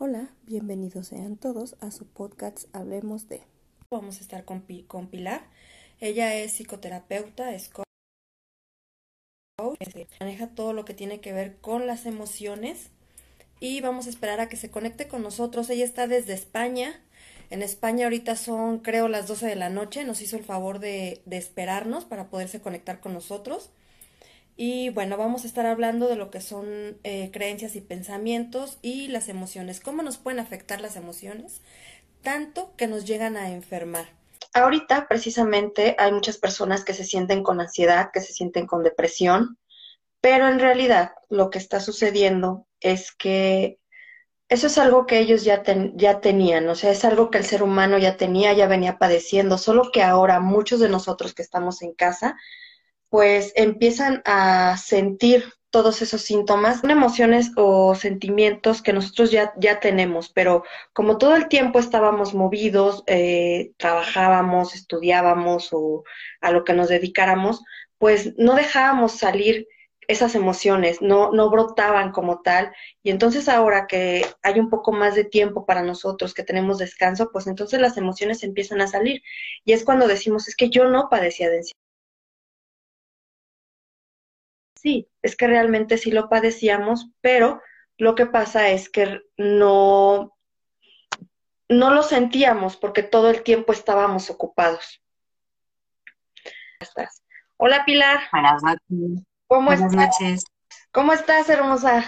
Hola, bienvenidos sean todos a su podcast Hablemos de. Vamos a estar con, con Pilar. Ella es psicoterapeuta, es coach, maneja todo lo que tiene que ver con las emociones y vamos a esperar a que se conecte con nosotros. Ella está desde España. En España ahorita son creo las 12 de la noche. Nos hizo el favor de, de esperarnos para poderse conectar con nosotros. Y bueno, vamos a estar hablando de lo que son eh, creencias y pensamientos y las emociones. ¿Cómo nos pueden afectar las emociones? Tanto que nos llegan a enfermar. Ahorita precisamente hay muchas personas que se sienten con ansiedad, que se sienten con depresión, pero en realidad lo que está sucediendo es que eso es algo que ellos ya, ya tenían, o sea, es algo que el ser humano ya tenía, ya venía padeciendo, solo que ahora muchos de nosotros que estamos en casa pues empiezan a sentir todos esos síntomas, son emociones o sentimientos que nosotros ya, ya tenemos, pero como todo el tiempo estábamos movidos, eh, trabajábamos, estudiábamos o a lo que nos dedicáramos, pues no dejábamos salir esas emociones, no, no brotaban como tal. Y entonces ahora que hay un poco más de tiempo para nosotros, que tenemos descanso, pues entonces las emociones empiezan a salir. Y es cuando decimos, es que yo no padecía de ansiedad sí, es que realmente sí lo padecíamos, pero lo que pasa es que no, no lo sentíamos porque todo el tiempo estábamos ocupados. ¿Estás? Hola Pilar. Buenas noches. ¿Cómo Buenas noches. ¿Cómo estás, hermosa?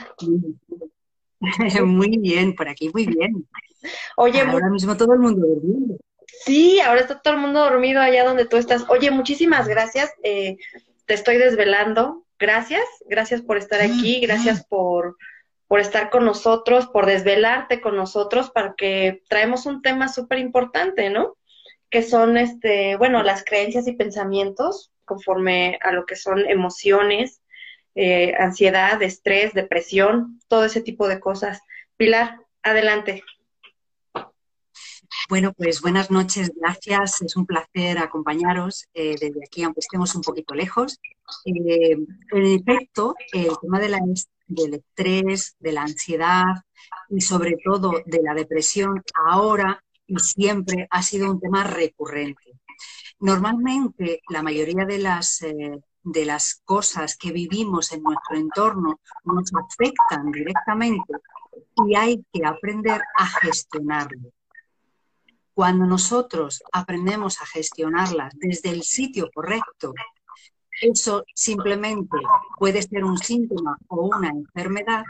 Muy bien, por aquí muy bien. Oye, ahora mismo todo el mundo durmiendo. Sí, ahora está todo el mundo dormido allá donde tú estás. Oye, muchísimas gracias. Eh, te estoy desvelando gracias, gracias por estar aquí, gracias por, por estar con nosotros, por desvelarte con nosotros, para que traemos un tema súper importante, ¿no? Que son, este, bueno, las creencias y pensamientos conforme a lo que son emociones, eh, ansiedad, estrés, depresión, todo ese tipo de cosas. Pilar, adelante. Bueno, pues buenas noches, gracias. Es un placer acompañaros eh, desde aquí, aunque estemos un poquito lejos. Eh, en efecto, el tema de la, del estrés, de la ansiedad y sobre todo de la depresión ahora y siempre ha sido un tema recurrente. Normalmente la mayoría de las, eh, de las cosas que vivimos en nuestro entorno nos afectan directamente y hay que aprender a gestionarlo. Cuando nosotros aprendemos a gestionarlas desde el sitio correcto, eso simplemente puede ser un síntoma o una enfermedad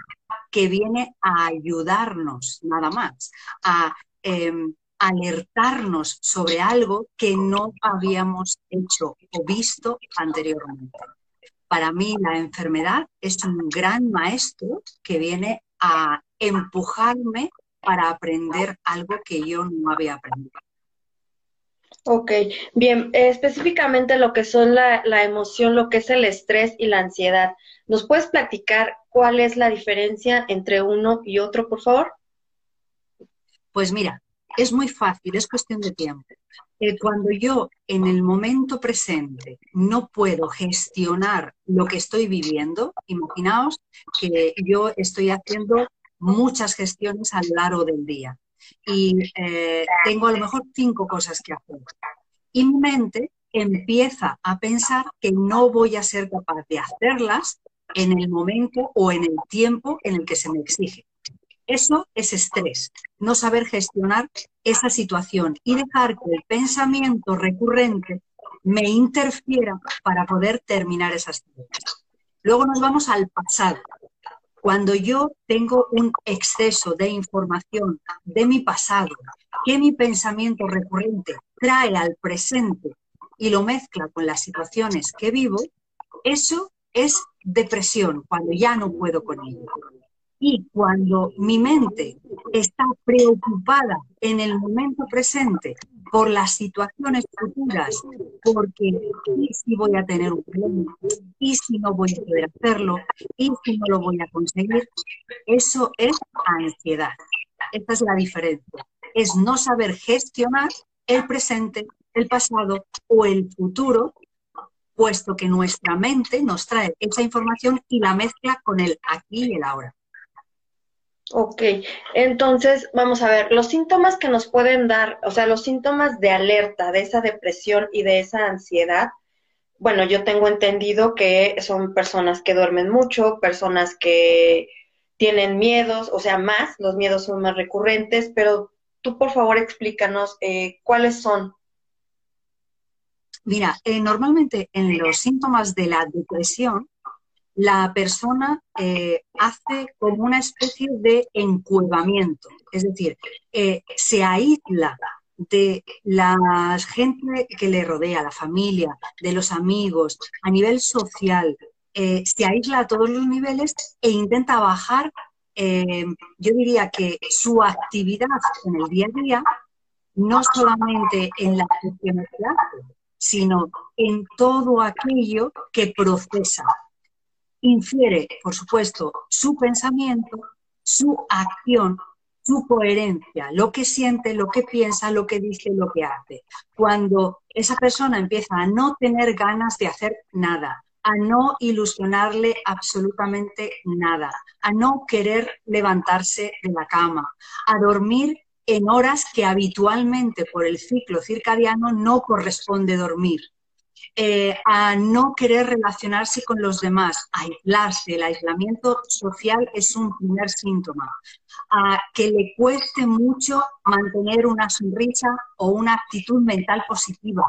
que viene a ayudarnos nada más, a em, alertarnos sobre algo que no habíamos hecho o visto anteriormente. Para mí la enfermedad es un gran maestro que viene a empujarme para aprender algo que yo no había aprendido. Ok, bien, específicamente lo que son la, la, emoción, lo que es el estrés y la ansiedad. ¿Nos puedes platicar cuál es la diferencia entre uno y otro, por favor? Pues mira, es muy fácil, es cuestión de tiempo. Eh, cuando yo en el momento presente no puedo gestionar lo que estoy viviendo, imaginaos que yo estoy haciendo muchas gestiones a lo largo del día y eh, tengo a lo mejor cinco cosas que hacer. Y mi mente empieza a pensar que no voy a ser capaz de hacerlas en el momento o en el tiempo en el que se me exige. Eso es estrés, no saber gestionar esa situación y dejar que el pensamiento recurrente me interfiera para poder terminar esas cosas. Luego nos vamos al pasado. Cuando yo tengo un exceso de información de mi pasado que mi pensamiento recurrente trae al presente y lo mezcla con las situaciones que vivo, eso es depresión, cuando ya no puedo con ello. Y cuando mi mente está preocupada en el momento presente por las situaciones futuras, porque y si voy a tener un problema, y si no voy a poder hacerlo, y si no lo voy a conseguir, eso es ansiedad. Esta es la diferencia. Es no saber gestionar el presente, el pasado o el futuro, puesto que nuestra mente nos trae esa información y la mezcla con el aquí y el ahora. Ok, entonces vamos a ver, los síntomas que nos pueden dar, o sea, los síntomas de alerta de esa depresión y de esa ansiedad, bueno, yo tengo entendido que son personas que duermen mucho, personas que tienen miedos, o sea, más, los miedos son más recurrentes, pero tú por favor explícanos eh, cuáles son. Mira, eh, normalmente en los síntomas de la depresión, la persona eh, hace como una especie de encuevamiento, es decir, eh, se aísla de la gente que le rodea, la familia, de los amigos, a nivel social, eh, se aísla a todos los niveles e intenta bajar, yo diría que su actividad en el día a día, no solamente en la función sino en todo aquello que procesa, infiere, por supuesto, su pensamiento, su acción, su coherencia, lo que siente, lo que piensa, lo que dice, lo que hace. Cuando esa persona empieza a no tener ganas de hacer nada, a no ilusionarle absolutamente nada, a no querer levantarse de la cama, a dormir en horas que habitualmente por el ciclo circadiano no corresponde dormir, eh, a no querer relacionarse con los demás, a aislarse. El aislamiento social es un primer síntoma. A que le cueste mucho mantener una sonrisa o una actitud mental positiva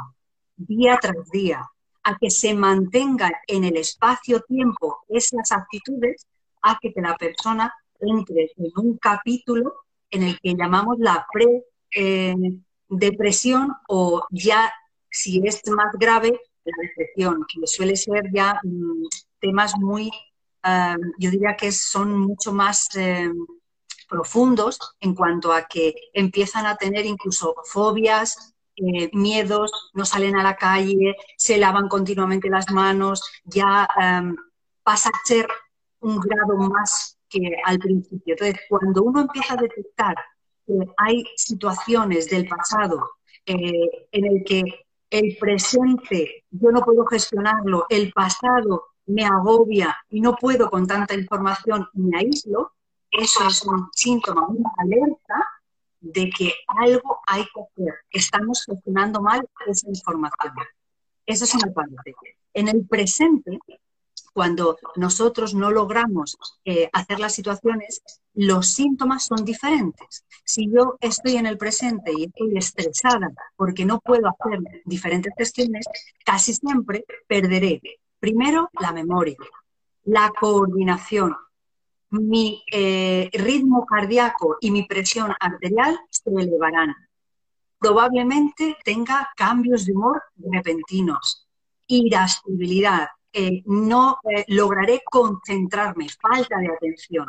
día tras día. A que se mantenga en el espacio-tiempo esas actitudes, a que la persona entre en un capítulo en el que llamamos la pre-depresión eh, o ya, si es más grave, la depresión, que suele ser ya mm, temas muy, yo diría que son mucho más em, profundos en cuanto a que empiezan a tener incluso fobias, eh, miedos, no salen a la calle, se lavan continuamente las manos, ya em, pasa a ser un grado más que al principio. Entonces, cuando uno empieza a detectar que hay situaciones del pasado eh, en el que el presente yo no puedo gestionarlo, el pasado me agobia y no puedo con tanta información me aíslo, eso es un síntoma, una alerta de que algo hay que hacer. Estamos gestionando mal esa información. Esa es una parte. En el presente, cuando nosotros no logramos eh, hacer las situaciones, los síntomas son diferentes. Si yo estoy en el presente y estoy estresada porque no puedo hacer diferentes gestiones, casi siempre perderé primero la memoria, la coordinación, mi eh, ritmo cardíaco y mi presión arterial se elevarán. Probablemente tenga cambios de humor repentinos, irascibilidad, no eh, lograré concentrarme, falta de atención.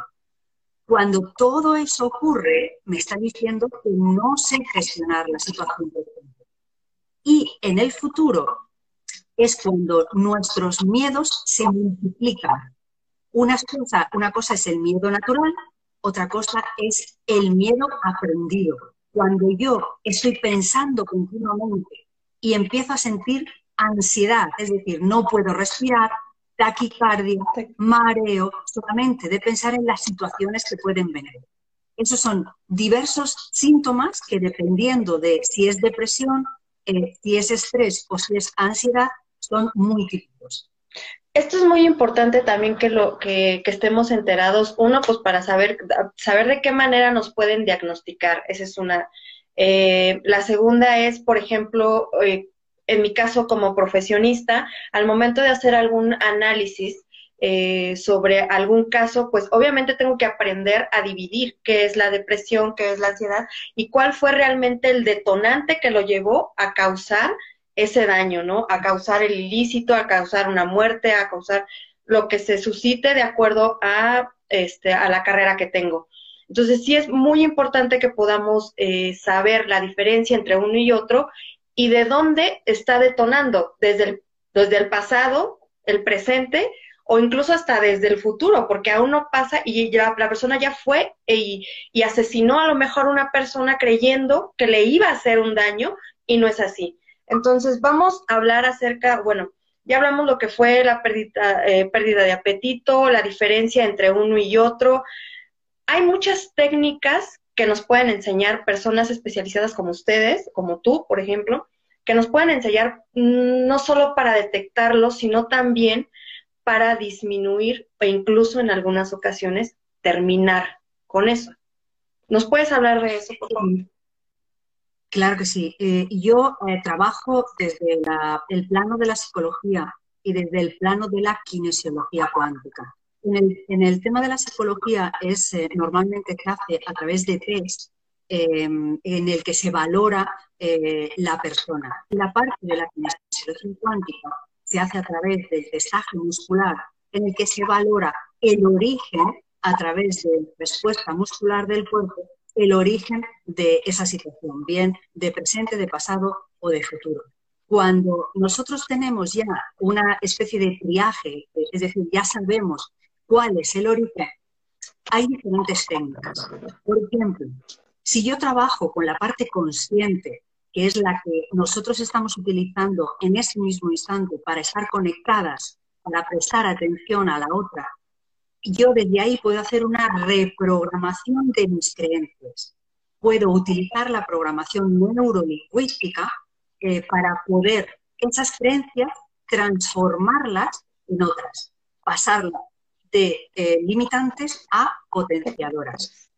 Cuando todo eso ocurre, me está diciendo que no sé gestionar la situación Y en el futuro es cuando nuestros miedos se multiplican. Una cosa, una cosa es el miedo natural, otra cosa es el miedo aprendido. Cuando yo estoy pensando continuamente y empiezo a sentir ansiedad, es decir, no puedo respirar, taquicardia, mareo, solamente de pensar en las situaciones que pueden venir. Esos son diversos síntomas que dependiendo de si es depresión, eh, si es estrés o si es ansiedad, son muy típicos. Esto es muy importante también que lo que, estemos enterados. Uno, pues para saber saber de qué manera nos pueden diagnosticar. Esa es una. Eh, la segunda es, por ejemplo, eh, en mi caso como profesionista, al momento de hacer algún análisis eh, sobre algún caso, pues obviamente tengo que aprender a dividir qué es la depresión, qué es la ansiedad y cuál fue realmente el detonante que lo llevó a causar ese daño, ¿no? A causar el ilícito, a causar una muerte, a causar lo que se suscite de acuerdo a, este, a la carrera que tengo. Entonces sí es muy importante que podamos eh, saber la diferencia entre uno y otro y de dónde está detonando, desde el, desde el pasado, el presente o incluso hasta desde el futuro, porque aún no pasa y ya, la persona ya fue y, y asesinó a lo mejor una persona creyendo que le iba a hacer un daño y no es así. Entonces vamos a hablar acerca, bueno, ya hablamos lo que fue la pérdida, eh, pérdida de apetito, la diferencia entre uno y otro. hay muchas técnicas que nos pueden enseñar personas especializadas como ustedes, como tú, por ejemplo, que nos pueden enseñar mm, no solo para detectarlo, sino también para disminuir e incluso en algunas ocasiones terminar con eso. ¿Nos puedes hablar de eso, por favor? Claro que sí. Eh, yo eh, trabajo desde el plano de la psicología y desde el plano de la kinesiología cuántica. En el, tema de la psicología es eh, normalmente se hace a través de test em, en el que se valora la persona. La parte de la kinesiología cuántica se hace a través del testaje muscular en el que se valora el origen a través de respuesta muscular del cuerpo el origen de esa situación, bien de presente, de pasado o de futuro. Cuando nosotros tenemos ya una especie de triaje, es decir, ya sabemos cuál es el origen, hay diferentes técnicas. Por ejemplo, si yo trabajo con la parte consciente, que es la que nosotros estamos utilizando en ese mismo instante para estar conectadas, para prestar atención a la otra yo desde ahí puedo hacer una reprogramación de mis creencias. Puedo utilizar la programación neurolingüística eh, para poder esas creencias transformarlas en otras, pasarlas de eh, limitantes a potenciadoras.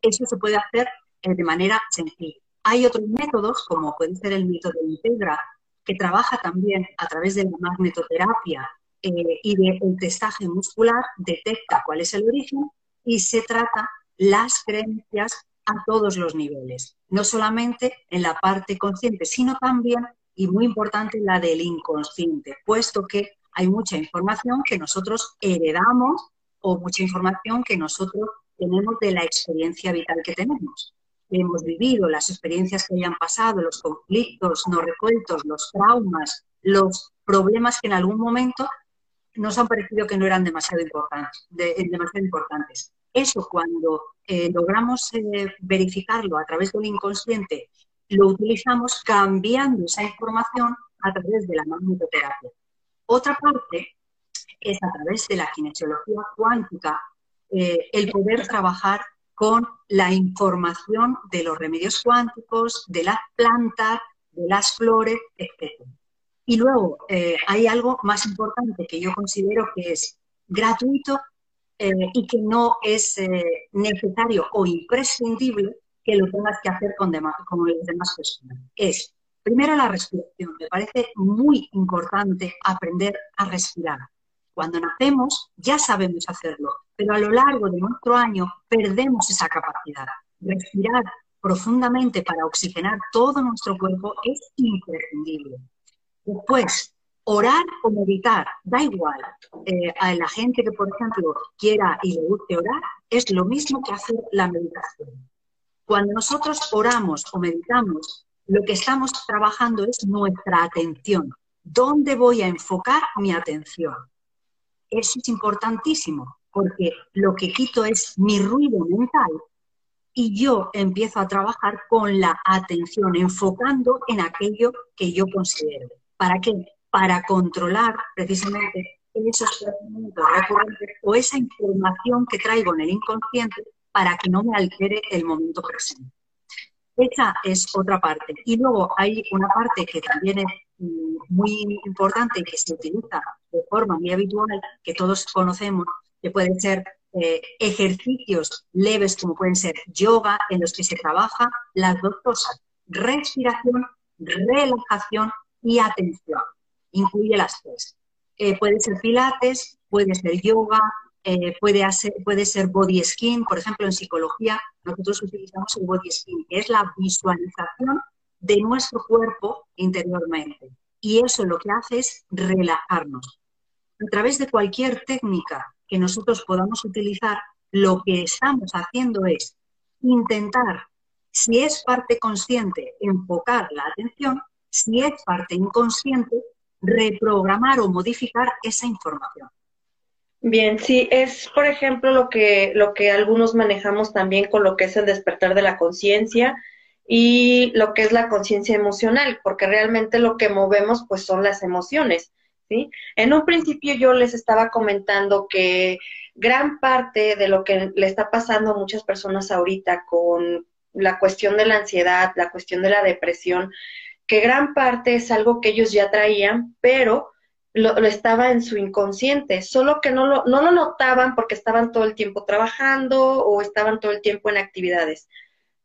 Eso se puede hacer eh, de manera sencilla. Hay otros métodos, como puede ser el método Integra, que trabaja también a través de la magnetoterapia eh, y del testaje muscular detecta cuál es el origen y se trata las creencias a todos los niveles, no solamente en la parte consciente, sino también, y muy importante, la del inconsciente, puesto que hay mucha información que nosotros heredamos o mucha información que nosotros tenemos de la experiencia vital que tenemos. Hemos vivido las experiencias que hayan pasado, los conflictos no resueltos, los traumas, los problemas que en algún momento nos han parecido que no eran demasiado importantes. importantes. Eso cuando eh, logramos eh, verificarlo a través del inconsciente, lo utilizamos cambiando esa información a través de la magnetoterapia. Otra parte es a través de la kinesiología cuántica eh, el poder trabajar con la información de los remedios cuánticos, de las plantas, de las flores, etc. Y luego eh, hay algo más importante que yo considero que es gratuito eh, y que no es eh, necesario o imprescindible que lo tengas que hacer con, con las demás personas. Es, primero, la respiración. Me parece muy importante aprender a respirar. Cuando nacemos ya sabemos hacerlo, pero a lo largo de nuestro año perdemos esa capacidad. Respirar profundamente para oxigenar todo nuestro cuerpo es imprescindible. Después, orar o meditar, da igual. Eh, a la gente que, por ejemplo, quiera y le guste orar, es lo mismo que hacer la meditación. Cuando nosotros oramos o meditamos, lo que estamos trabajando es nuestra atención. ¿Dónde voy a enfocar mi atención? Eso es importantísimo, porque lo que quito es mi ruido mental y yo empiezo a trabajar con la atención, enfocando en aquello que yo considero. ¿Para qué? Para controlar precisamente esos pensamientos recurrentes o esa información que traigo en el inconsciente para que no me altere el momento presente. Esa es otra parte. Y luego hay una parte que también es mm, muy importante y que se utiliza de forma muy habitual, que todos conocemos, que pueden ser eh, ejercicios leves como pueden ser yoga, en los que se trabaja las dos cosas, respiración, relajación y atención. Incluye las tres. Eh, puede ser pilates, puede ser yoga, eh, puede, puede ser body skin. Por ejemplo, en psicología nosotros utilizamos el body skin, que es la visualización de nuestro cuerpo interiormente. Y eso lo que hace es relajarnos. A través de cualquier técnica que nosotros podamos utilizar, lo que estamos haciendo es intentar, si es parte consciente, enfocar la atención si es parte inconsciente, reprogramar o modificar esa información. Bien, sí, es por ejemplo lo que, lo que algunos manejamos también con lo que es el despertar de la conciencia y lo que es la conciencia emocional, porque realmente lo que movemos pues son las emociones. ¿sí? En un principio yo les estaba comentando que gran parte de lo que le está pasando a muchas personas ahorita con la cuestión de la ansiedad, la cuestión de la depresión, que gran parte es algo que ellos ya traían, pero lo, estaba en su inconsciente, solo que no lo, no lo notaban porque estaban todo el tiempo trabajando o estaban todo el tiempo en actividades.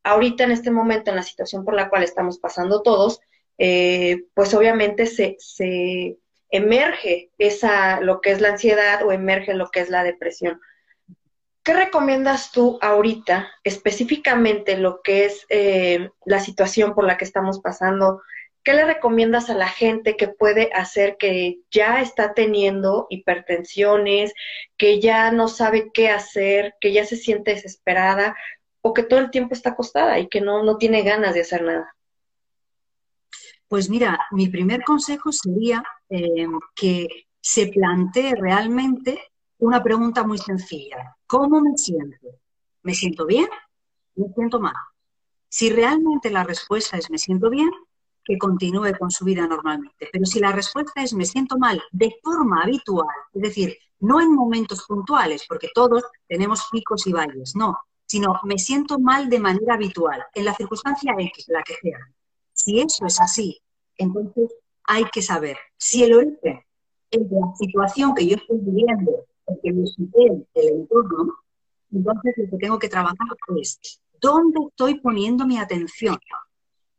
Ahorita en este momento, en la situación por la cual estamos pasando todos, eh, pues obviamente se, se emerge esa, lo que es la ansiedad o emerge lo que es la depresión. ¿Qué recomiendas tú ahorita, específicamente lo que es eh, la situación por la que estamos pasando? ¿Qué le recomiendas a la gente que puede hacer que ya está teniendo hipertensiones, que ya no sabe qué hacer, que ya se siente desesperada o que todo el tiempo está acostada y que no, no tiene ganas de hacer nada? Pues mira, mi primer consejo sería eh, que se plantee realmente una pregunta muy sencilla. ¿Cómo me siento? ¿Me siento bien? ¿Me siento mal? Si realmente la respuesta es me siento bien, que continúe con su vida normalmente. Pero si la respuesta es me siento mal de forma habitual, es decir, no en momentos puntuales, porque todos tenemos picos y valles, no, sino me siento mal de manera habitual, en la circunstancia X, la que sea. Si eso es así, entonces hay que saber si el origen es la situación que yo estoy viviendo porque me supere el entorno, entonces lo que tengo que trabajar es dónde estoy poniendo mi atención,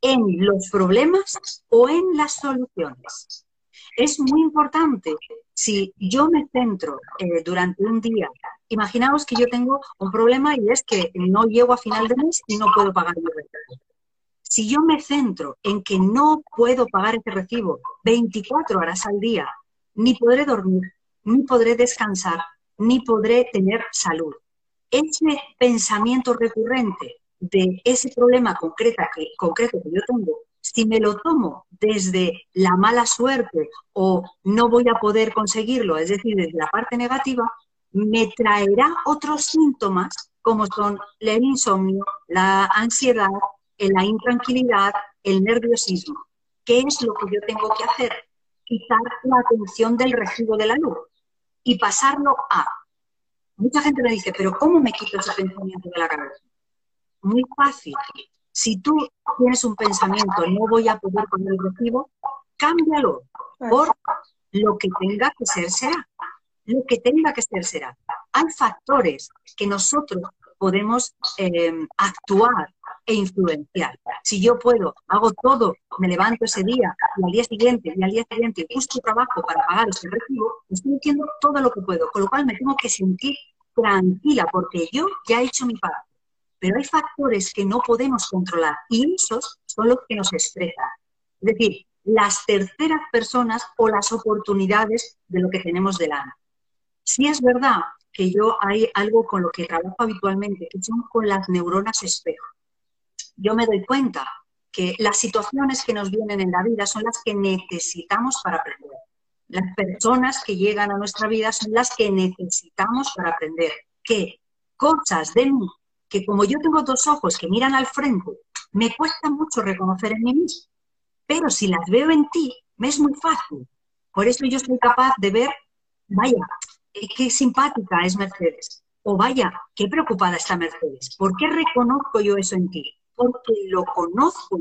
en los problemas o en las soluciones. Es muy importante si yo me centro eh, durante un día, imaginaos que yo tengo un problema y es que no llego a final de mes y no puedo pagar mi recibo. Si yo me centro en que no puedo pagar ese recibo 24 horas al día, ni podré dormir, ni podré descansar, ni podré tener salud. Ese pensamiento recurrente de ese problema concreto que, concreto que yo tengo, si me lo tomo desde la mala suerte o no voy a poder conseguirlo, es decir, desde la parte negativa, me traerá otros síntomas como son el insomnio, la ansiedad, la intranquilidad, el nerviosismo. ¿Qué es lo que yo tengo que hacer? Quitar la atención del recibo de la luz y pasarlo a. Mucha gente me dice, pero ¿cómo me quito ese pensamiento de la cabeza? Muy fácil. Si tú tienes un pensamiento, no voy a poder poner el recibo, cámbialo por lo que tenga que ser será. Lo que tenga que ser será. Hay factores que nosotros podemos eh, actuar e influenciar. Si yo puedo, hago todo, me levanto ese día y al día siguiente y al día siguiente busco trabajo para pagar ese recibo, estoy haciendo todo lo que puedo, con lo cual me tengo que sentir tranquila porque yo ya he hecho mi parte. Pero hay factores que no podemos controlar y esos son los que nos estresan. Es decir, las terceras personas o las oportunidades de lo que tenemos delante. Si es verdad que yo hay algo con lo que trabajo habitualmente, que son con las neuronas espejo yo me doy cuenta que las situaciones que nos vienen en la vida son las que necesitamos para aprender. Las personas que llegan a nuestra vida son las que necesitamos para aprender. Que cosas de mí, que como yo tengo dos ojos que miran al frente, me cuesta mucho reconocer en mí mismo. Pero si las veo en ti, me es muy fácil. Por eso yo soy capaz de ver, vaya, qué simpática es Mercedes. O vaya, qué preocupada está Mercedes. ¿Por qué reconozco yo eso en ti? porque lo conozco.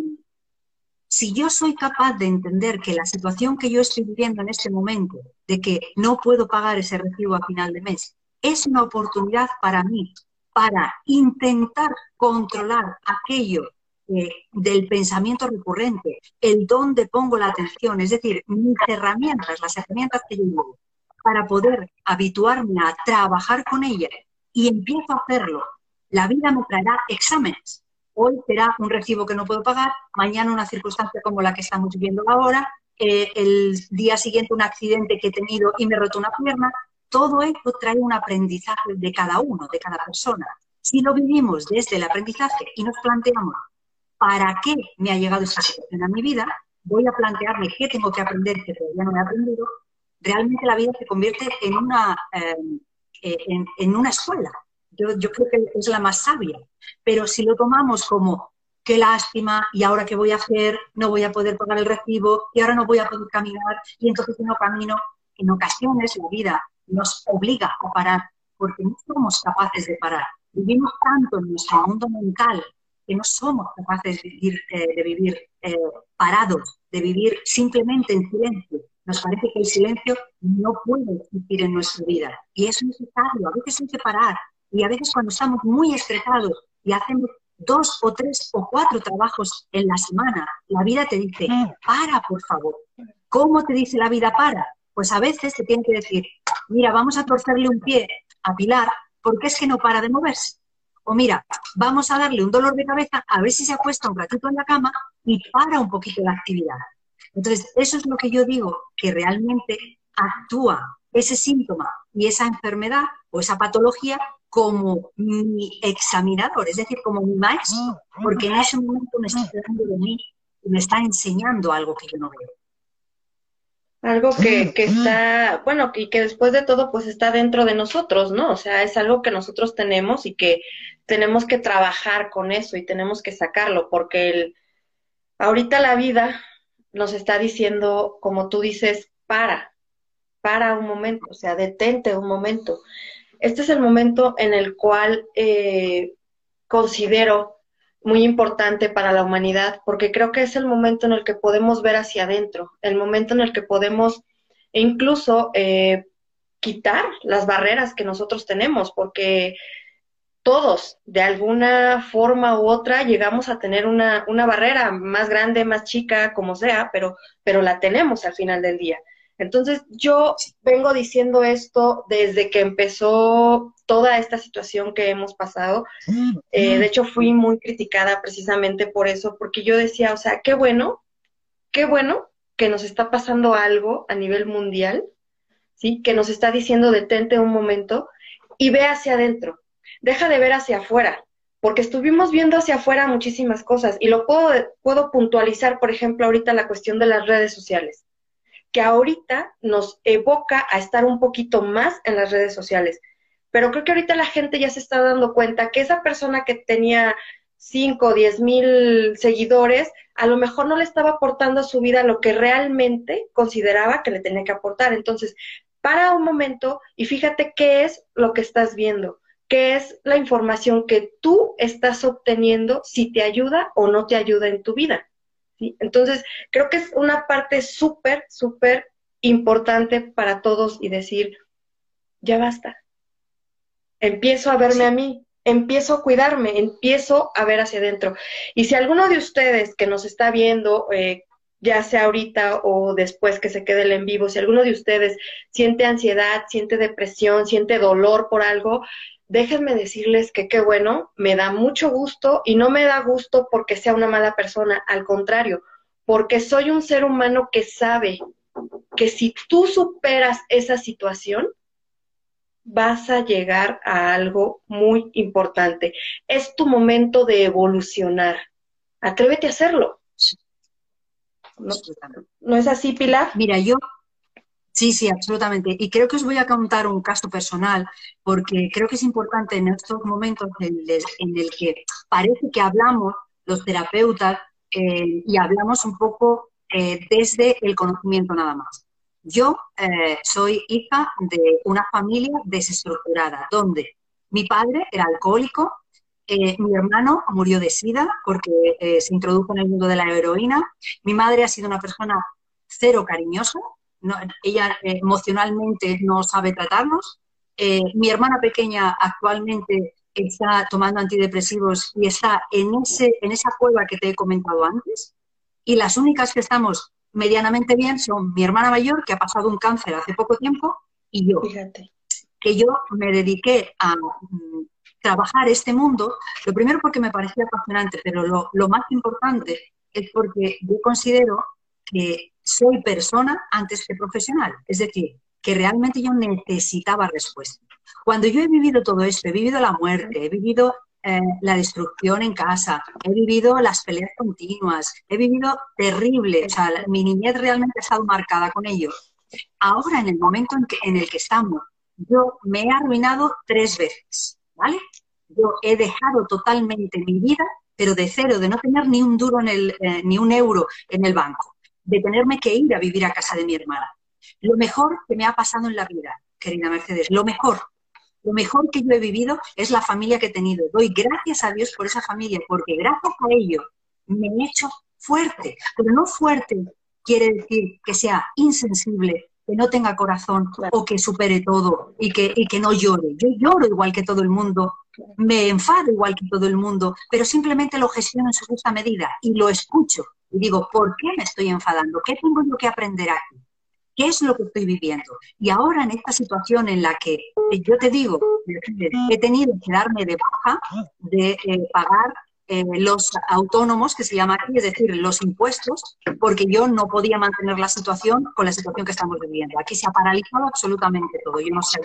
Si yo soy capaz de entender que la situación que yo estoy viviendo en este momento, de que no puedo pagar ese recibo a final de mes, es una oportunidad para mí, para intentar controlar aquello eh, del pensamiento recurrente, el dónde pongo la atención, es decir, mis herramientas, las herramientas que yo llevo, para poder habituarme a trabajar con ellas y empiezo a hacerlo, la vida me traerá exámenes hoy será un recibo que no puedo pagar, mañana una circunstancia como la que estamos viviendo ahora, eh, el día siguiente un accidente que he tenido y me roto una pierna. Todo esto trae un aprendizaje de cada uno, de cada persona. Si lo vivimos desde el aprendizaje y nos planteamos para qué me ha llegado esta situación a mi vida, voy a plantearme qué tengo que aprender que todavía no he aprendido, realmente la vida se convierte en una, eh, eh, en una escuela. Yo, creo que es la más sabia. Pero si lo tomamos como qué lástima, y ahora qué voy a hacer, no voy a poder pagar el recibo, y ahora no voy a poder caminar, y entonces no camino, en ocasiones la vida nos obliga a parar porque no somos capaces de parar. Vivimos tanto en nuestro mundo mental que no somos capaces de vivir, eh, de vivir eh, parados, de vivir simplemente en silencio. Nos parece que el silencio no puede existir en nuestra vida y es necesario. A veces hay que parar y a veces cuando estamos muy estresados y hacemos dos o tres o cuatro trabajos en la semana, la vida te dice, para, por favor. ¿Cómo te dice la vida para? Pues a veces te tiene que decir, mira, vamos a torcerle un pie a Pilar porque es que no para de moverse. O mira, vamos a darle un dolor de cabeza a ver si se acuesta un ratito en la cama y para un poquito la actividad. Entonces, eso es lo que yo digo, que realmente actúa ese síntoma y esa enfermedad o esa patología como mi examinador, es decir, como mi maestro, porque en ese momento me está de mí y me está enseñando algo que yo no veo. Algo que, que está, bueno, y que después de todo, pues está dentro de nosotros, ¿no? O sea, es algo que nosotros tenemos y que tenemos que trabajar con eso y tenemos que sacarlo, porque el, ahorita la vida nos está diciendo, como tú dices, para, para un momento, o sea, detente un momento. Este es el momento en el cual eh, considero muy importante para la humanidad, porque creo que es el momento en el que podemos ver hacia adentro, el momento en el que podemos incluso eh, quitar las barreras que nosotros tenemos, porque todos, de alguna forma u otra, llegamos a tener una, una barrera más grande, más chica, como sea, pero, pero la tenemos al final del día. Entonces, yo vengo diciendo esto desde que empezó toda esta situación que hemos pasado. Eh, de hecho, fui muy criticada precisamente por eso, porque yo decía, o sea, qué bueno, qué bueno que nos está pasando algo a nivel mundial, ¿sí? Que nos está diciendo detente un momento y ve hacia adentro. Deja de ver hacia afuera, porque estuvimos viendo hacia afuera muchísimas cosas y lo puedo, puedo puntualizar, por ejemplo, ahorita la cuestión de las redes sociales que ahorita nos evoca a estar un poquito más en las redes sociales. Pero creo que ahorita la gente ya se está dando cuenta que esa persona que tenía 5 o 10 mil seguidores, a lo mejor no le estaba aportando a su vida lo que realmente consideraba que le tenía que aportar. Entonces, para un momento y fíjate qué es lo que estás viendo, qué es la información que tú estás obteniendo, si te ayuda o no te ayuda en tu vida. Entonces, creo que es una parte súper, súper importante para todos y decir, ya basta. Empiezo a verme a mí, empiezo a cuidarme, empiezo a ver hacia adentro. Y si alguno de ustedes que nos está viendo, eh, ya sea ahorita o después que se quede el en vivo, si alguno de ustedes siente ansiedad, siente depresión, siente dolor por algo, déjenme decirles que qué bueno, me da mucho gusto y no me da gusto porque sea una mala persona, al contrario, porque soy un ser humano que sabe que si tú superas esa situación, vas a llegar a algo muy importante. Es tu momento de evolucionar. Atrévete a hacerlo. ¿No, ¿no es así, Pilar? Mira, yo Sí, sí, absolutamente. Y creo que os voy a contar un caso personal, porque creo que es importante en estos momentos en, el que parece que hablamos los terapeutas eh, y hablamos un poco eh, desde el conocimiento nada más. Yo eh, soy hija de una familia desestructurada, donde mi padre era alcohólico, mi hermano murió de sida porque se introdujo en el mundo de la heroína, mi madre ha sido una persona cero cariñosa, ella eh, emocionalmente no sabe tratarnos. Eh, mi hermana pequeña actualmente está tomando antidepresivos y está en, ese, en esa cueva que te he comentado antes. Y las únicas que estamos medianamente bien son mi hermana mayor, que ha pasado un cáncer hace poco tiempo, y yo. Fíjate. Que yo me dediqué a mm, trabajar este mundo, lo primero porque me parecía apasionante, pero lo, lo más importante es porque yo considero que soy persona antes que profesional. Es decir, que realmente yo necesitaba respuesta. Cuando yo he vivido todo esto, he vivido la muerte, he vivido eh, la destrucción en casa, he vivido las peleas continuas, he vivido terrible, o sea, mi niñez realmente ha estado marcada con ello. Ahora, en el momento en, que, en el que estamos, yo me he arruinado tres veces, ¿vale? Yo he dejado totalmente mi vida, pero de cero, de no tener ni un duro en el, eh, ni un euro en el banco de tenerme que ir a vivir a casa de mi hermana. Lo mejor que me ha pasado en la vida, querida Mercedes, lo mejor, lo mejor que yo he vivido es la familia que he tenido. Doy gracias a Dios por esa familia, porque gracias a ello me he hecho fuerte, pero no fuerte quiere decir que sea insensible, que no tenga corazón o que supere todo y que, y que no llore. Yo lloro igual que todo el mundo, me enfado igual que todo el mundo, pero simplemente lo gestiono en su justa medida y lo escucho y digo, ¿por qué me estoy enfadando? ¿Qué tengo yo que aprender aquí? ¿Qué es lo que estoy viviendo? Y ahora en esta situación en la que yo te digo, he tenido que darme de baja de eh, pagar eh, los autónomos, que se llama aquí, es decir, los impuestos, porque yo no podía mantener la situación con la situación que estamos viviendo. Aquí se ha paralizado absolutamente todo, yo no sé.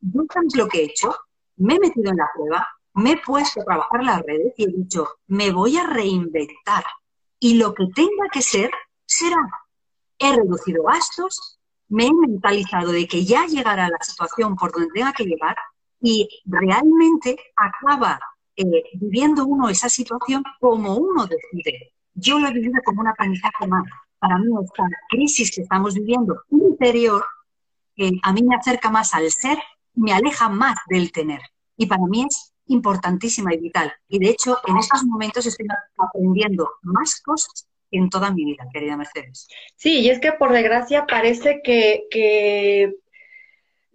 Yo, ¿sabes lo que he hecho? Me he metido en la prueba, me he puesto a trabajar las redes y he dicho, me voy a reinventar y lo que tenga que ser, será. He reducido gastos, me he mentalizado de que ya llegará la situación por donde tenga que llegar y realmente acaba eh, viviendo uno esa situación como uno decide. Yo lo he vivido como un aprendizaje más. Para mí esta crisis que estamos viviendo interior, eh, a mí me acerca más al ser, me aleja más del tener. Y para mí es importantísima y vital. Y de hecho, en estos momentos estoy aprendiendo más cosas en toda mi vida, querida Mercedes. Sí, y es que por desgracia parece que,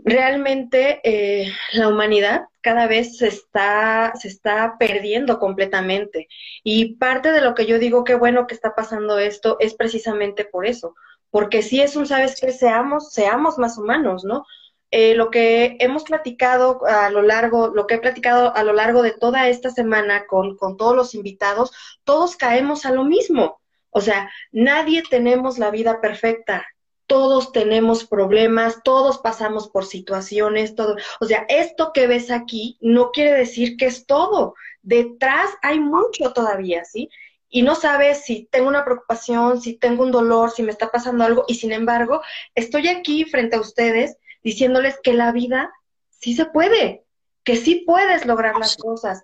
realmente eh, la humanidad cada vez se está, se está perdiendo completamente. Y parte de lo que yo digo, qué bueno que está pasando esto, es precisamente por eso. Porque si es un, sabes que seamos, seamos más humanos, ¿no? Eh, lo que hemos platicado a lo largo, lo que he platicado a lo largo de toda esta semana con, con todos los invitados, todos caemos a lo mismo. O sea, nadie tenemos la vida perfecta, todos tenemos problemas, todos pasamos por situaciones, todo. O sea, esto que ves aquí no quiere decir que es todo. Detrás hay mucho todavía, ¿sí? Y no sabes si tengo una preocupación, si tengo un dolor, si me está pasando algo, y sin embargo, estoy aquí frente a ustedes diciéndoles que la vida sí se puede, que sí puedes lograr las cosas.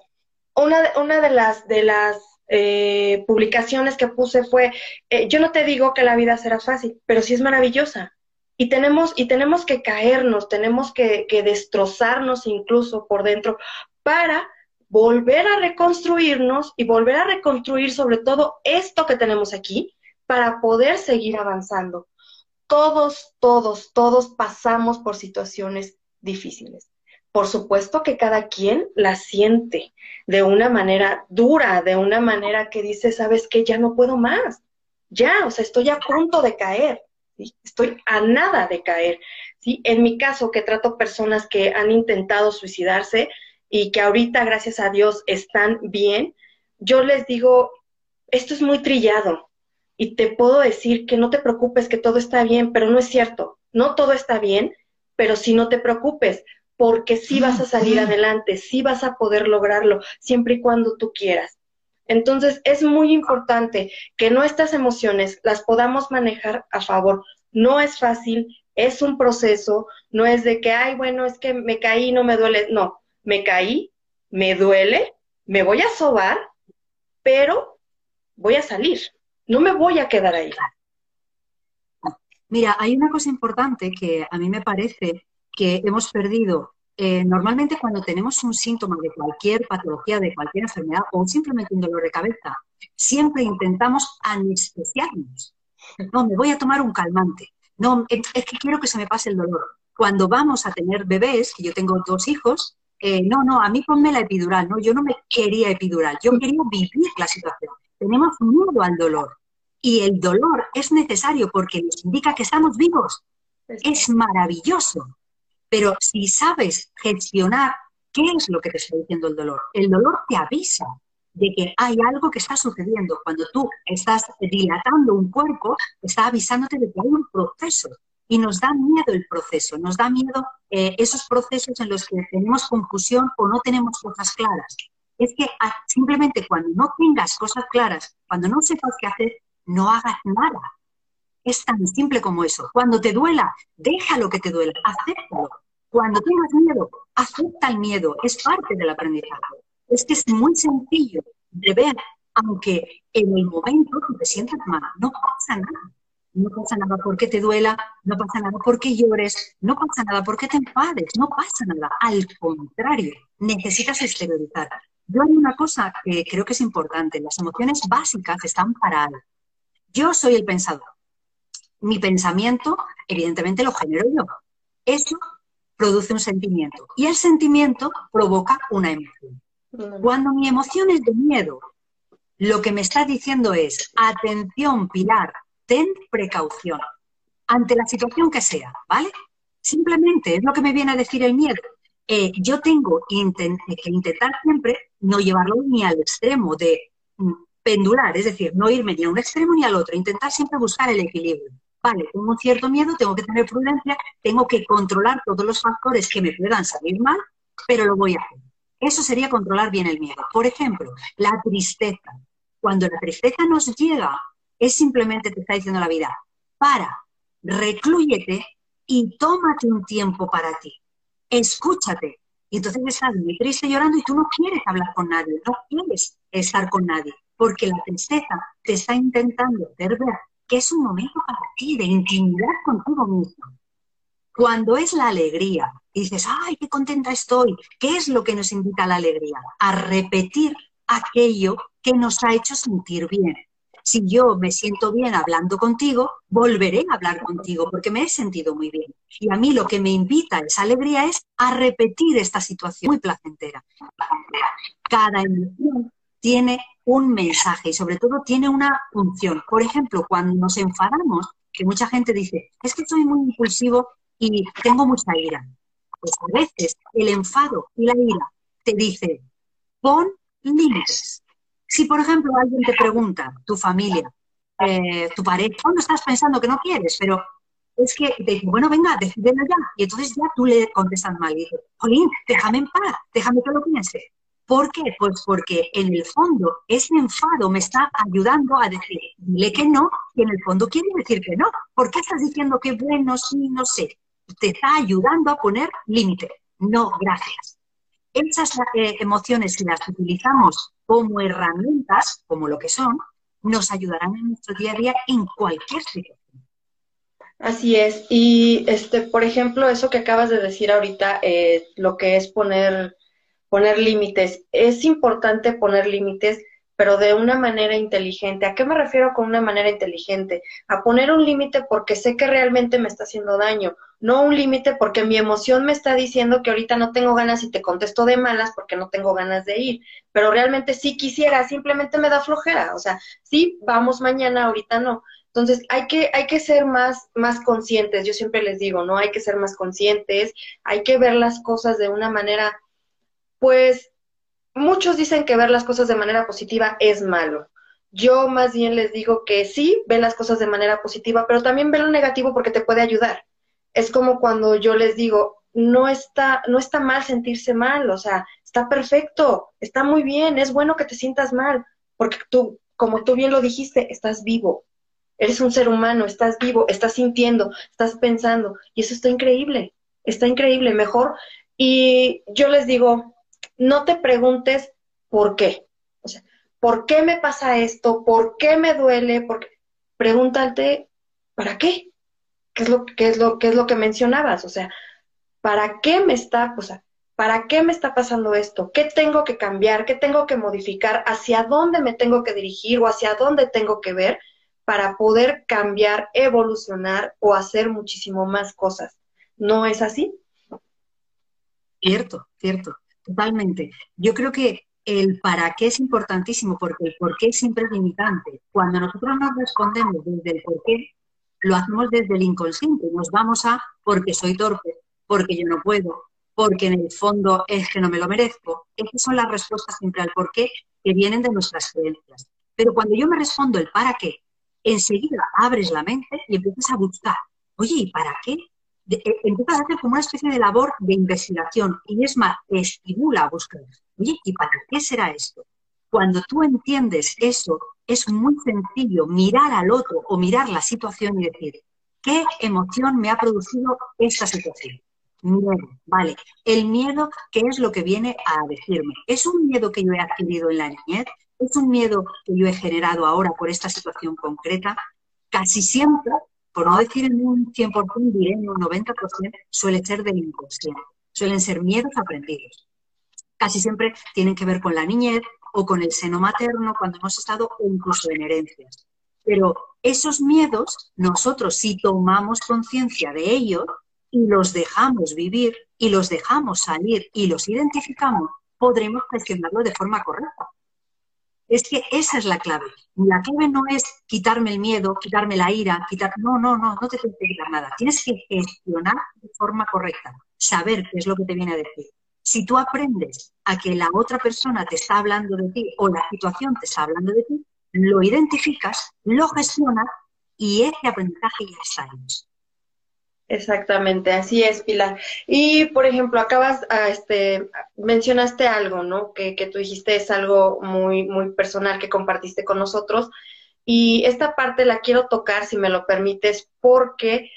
Una, una de las, de las eh, publicaciones que puse fue, eh, yo no te digo que la vida será fácil, pero sí es maravillosa. Y tenemos, y tenemos que caernos, tenemos que, que destrozarnos incluso por dentro para volver a reconstruirnos y volver a reconstruir sobre todo esto que tenemos aquí para poder seguir avanzando todos, todos, todos pasamos por situaciones difíciles. Por supuesto que cada quien la siente de una manera dura, de una manera que dice, sabes que ya no puedo más, ya, o sea, estoy a punto de caer, estoy a nada de caer. ¿sí? En mi caso, que trato personas que han intentado suicidarse y que ahorita, gracias a Dios, están bien, yo les digo, esto es muy trillado, y te puedo decir que no te preocupes, que todo está bien, pero no es cierto. No todo está bien, pero sí no te preocupes, porque sí vas a salir adelante, sí vas a poder lograrlo, siempre y cuando tú quieras. Entonces, es muy importante que nuestras emociones las podamos manejar a favor. No es fácil, es un proceso, no es de que, ay, bueno, es que me caí, no me duele. No, me caí, me duele, me voy a sobar, pero voy a salir no me voy a quedar ahí. Mira, hay una cosa importante que a mí me parece que hemos perdido. Eh, normalmente cuando tenemos un síntoma de cualquier patología, de cualquier enfermedad o simplemente un dolor de cabeza, siempre intentamos anestesiarnos. No, me voy a tomar un calmante. No, es que quiero que se me pase el dolor. Cuando vamos a tener bebés, que yo tengo dos hijos, eh, no, no, a mí ponme la epidural, no, yo no me quería epidural, yo quería vivir la situación. Tenemos miedo al dolor. Y el dolor es necesario porque nos indica que estamos vivos. Es maravilloso. Pero si sabes gestionar qué es lo que te está diciendo el dolor, el dolor te avisa de que hay algo que está sucediendo. Cuando tú estás dilatando un cuerpo, está avisándote de que hay un proceso. Y nos da miedo el proceso, nos da miedo eh, esos procesos en los que tenemos confusión o no tenemos cosas claras. Es que ah, simplemente cuando no tengas cosas claras, cuando no sepas qué hacer, no hagas nada. Es tan simple como eso. Cuando te duela, déjalo que te duela, acéptalo. Cuando tengas miedo, acepta el miedo, es parte del aprendizaje. Es que es muy sencillo de ver, aunque en el momento te sientas mal, no pasa nada. no pasa nada porque te duela, no pasa nada porque llores, no pasa nada porque te enfades, no pasa nada. Al contrario, necesitas exteriorizar. Yo hay una cosa que creo que es importante, las emociones básicas están para algo. Yo soy el pensador. Mi pensamiento, evidentemente, lo genero yo. Eso produce un sentimiento y el sentimiento provoca una emoción. Cuando mi emoción es de miedo, lo que me está diciendo es, atención, Pilar, ten precaución ante la situación que sea, ¿vale? Simplemente es lo que me viene a decir el miedo. Eh, yo tengo que intentar siempre no llevarlo ni al extremo de mm, pendular, es decir, no irme ni a un extremo ni al otro, intentar siempre buscar el equilibrio. Vale, tengo un cierto miedo, tengo que tener prudencia, tengo que controlar todos los factores que me puedan salir mal, pero lo voy a hacer. Eso sería controlar bien el miedo. Por ejemplo, la tristeza. Cuando la tristeza nos llega, es simplemente te está diciendo la vida, para, reclúyete y tómate un tiempo para ti. Escúchate. Y entonces estás muy triste llorando y tú no quieres hablar con nadie, no quieres estar con nadie, porque la tristeza te está intentando hacer ver que es un momento para ti de intimidad contigo mismo. Cuando es la alegría, dices, ay, qué contenta estoy, ¿qué es lo que nos invita a la alegría? A repetir aquello que nos ha hecho sentir bien si yo me siento bien hablando contigo, volveré a hablar contigo porque me he sentido muy bien. Y a mí lo que me invita esa alegría es a repetir esta situación muy placentera. Cada emoción tiene un mensaje y sobre todo tiene una función. Por ejemplo, cuando nos enfadamos, que mucha gente dice, es que soy muy impulsivo y tengo mucha ira. Pues a veces el enfado y la ira te dice, pon límites. Si, por ejemplo, alguien te pregunta, tu familia, eh, tu pareja, cuando estás pensando que no quieres, pero es que bueno, venga, decídelo ya. Y entonces ya tú le contestas mal y dices, Jolín, déjame en paz, déjame que lo piense. ¿Por qué? Pues porque en el fondo ese enfado me está ayudando a decir, dile que no, y en el fondo quiere decir que no. ¿Por qué estás diciendo que bueno, sí, no sé? Te está ayudando a poner límite. No, gracias. Esas eh, emociones, si las utilizamos como herramientas, como lo que son, nos ayudarán en nuestro día a día en cualquier situación. Así es. Y, este, por ejemplo, eso que acabas de decir ahorita, eh, lo que es poner, poner límites. Es importante poner límites pero de una manera inteligente. ¿A qué me refiero con una manera inteligente? A poner un límite porque sé que realmente me está haciendo daño, no un límite porque mi emoción me está diciendo que ahorita no tengo ganas y te contesto de malas porque no tengo ganas de ir, pero realmente sí quisiera, simplemente me da flojera, o sea, sí, vamos mañana, ahorita no. Entonces, hay que, hay que ser más, más conscientes, yo siempre les digo, ¿no? Hay que ser más conscientes, hay que ver las cosas de una manera, pues, muchos dicen que ver las cosas de manera positiva es malo. Yo más bien les digo que sí, ve las cosas de manera positiva, pero también ve lo negativo porque te puede ayudar. Es como cuando yo les digo, no está, no está mal sentirse mal, o sea, está perfecto, está muy bien, es bueno que te sientas mal, porque tú, como tú bien lo dijiste, estás vivo, eres un ser humano, estás vivo, estás sintiendo, estás pensando, y eso está increíble, está increíble, mejor. Y yo les digo, no te preguntes por qué. O sea, ¿por qué me pasa esto? ¿Por qué me duele? Porque pregúntate, ¿para qué? ¿Qué es lo, qué es lo, qué es lo que mencionabas? O sea, ¿para qué me está, o sea, ¿para qué me está pasando esto? ¿Qué tengo que cambiar? ¿Qué tengo que modificar? ¿Hacia dónde me tengo que dirigir o hacia dónde tengo que ver para poder cambiar, evolucionar o hacer muchísimo más cosas? ¿No es así? Cierto, cierto. Totalmente. Yo creo que el para qué es importantísimo, porque el por qué siempre es limitante. Cuando nosotros nos respondemos desde el por qué, lo hacemos desde el inconsciente. Nos vamos a porque soy torpe, porque yo no puedo, porque en el fondo es que no me lo merezco. Esas son las respuestas siempre al por qué que vienen de nuestras creencias. Pero cuando yo me respondo el para qué, enseguida abres la mente y empiezas a buscar, oye, ¿y para qué? Eh, empiezas a hacer como una especie de labor de investigación y es más, estimula a buscar. Oye, ¿y para qué será esto? Cuando tú entiendes eso, es muy sencillo mirar al otro o mirar la situación y decir, ¿qué emoción me ha producido esta situación? Miedo, vale. El miedo, ¿qué es lo que viene a decirme? ¿Es un miedo que yo he adquirido en la niñez? ¿Es un miedo que yo he generado ahora por esta situación concreta? casi siempre, por no decir en un 100%, diré en un 90%, suele ser del inconsciente. Suelen ser miedos aprendidos. Casi siempre tienen que ver con la niñez o con el seno materno cuando hemos estado o incluso en herencias. Pero esos miedos, nosotros si tomamos conciencia de ellos y los dejamos vivir y los dejamos salir y los identificamos, podremos gestionarlo de forma correcta. Es que esa es la clave. La clave no es quitarme el miedo, quitarme la ira, quitar. No, no, no, no te tienes que quitar nada. Tienes que gestionar de forma correcta, saber qué es lo que te viene a decir. Si tú aprendes a que la otra persona te está hablando de ti o la situación te está hablando de ti, lo identificas, lo gestionas y ese aprendizaje ya está hecho. Exactamente, así es, Pilar. Y, por ejemplo, acabas, ah, este, mencionaste algo, ¿no? Que, que tú dijiste es algo muy, muy personal que compartiste con nosotros. Y esta parte la quiero tocar, si me lo permites, porque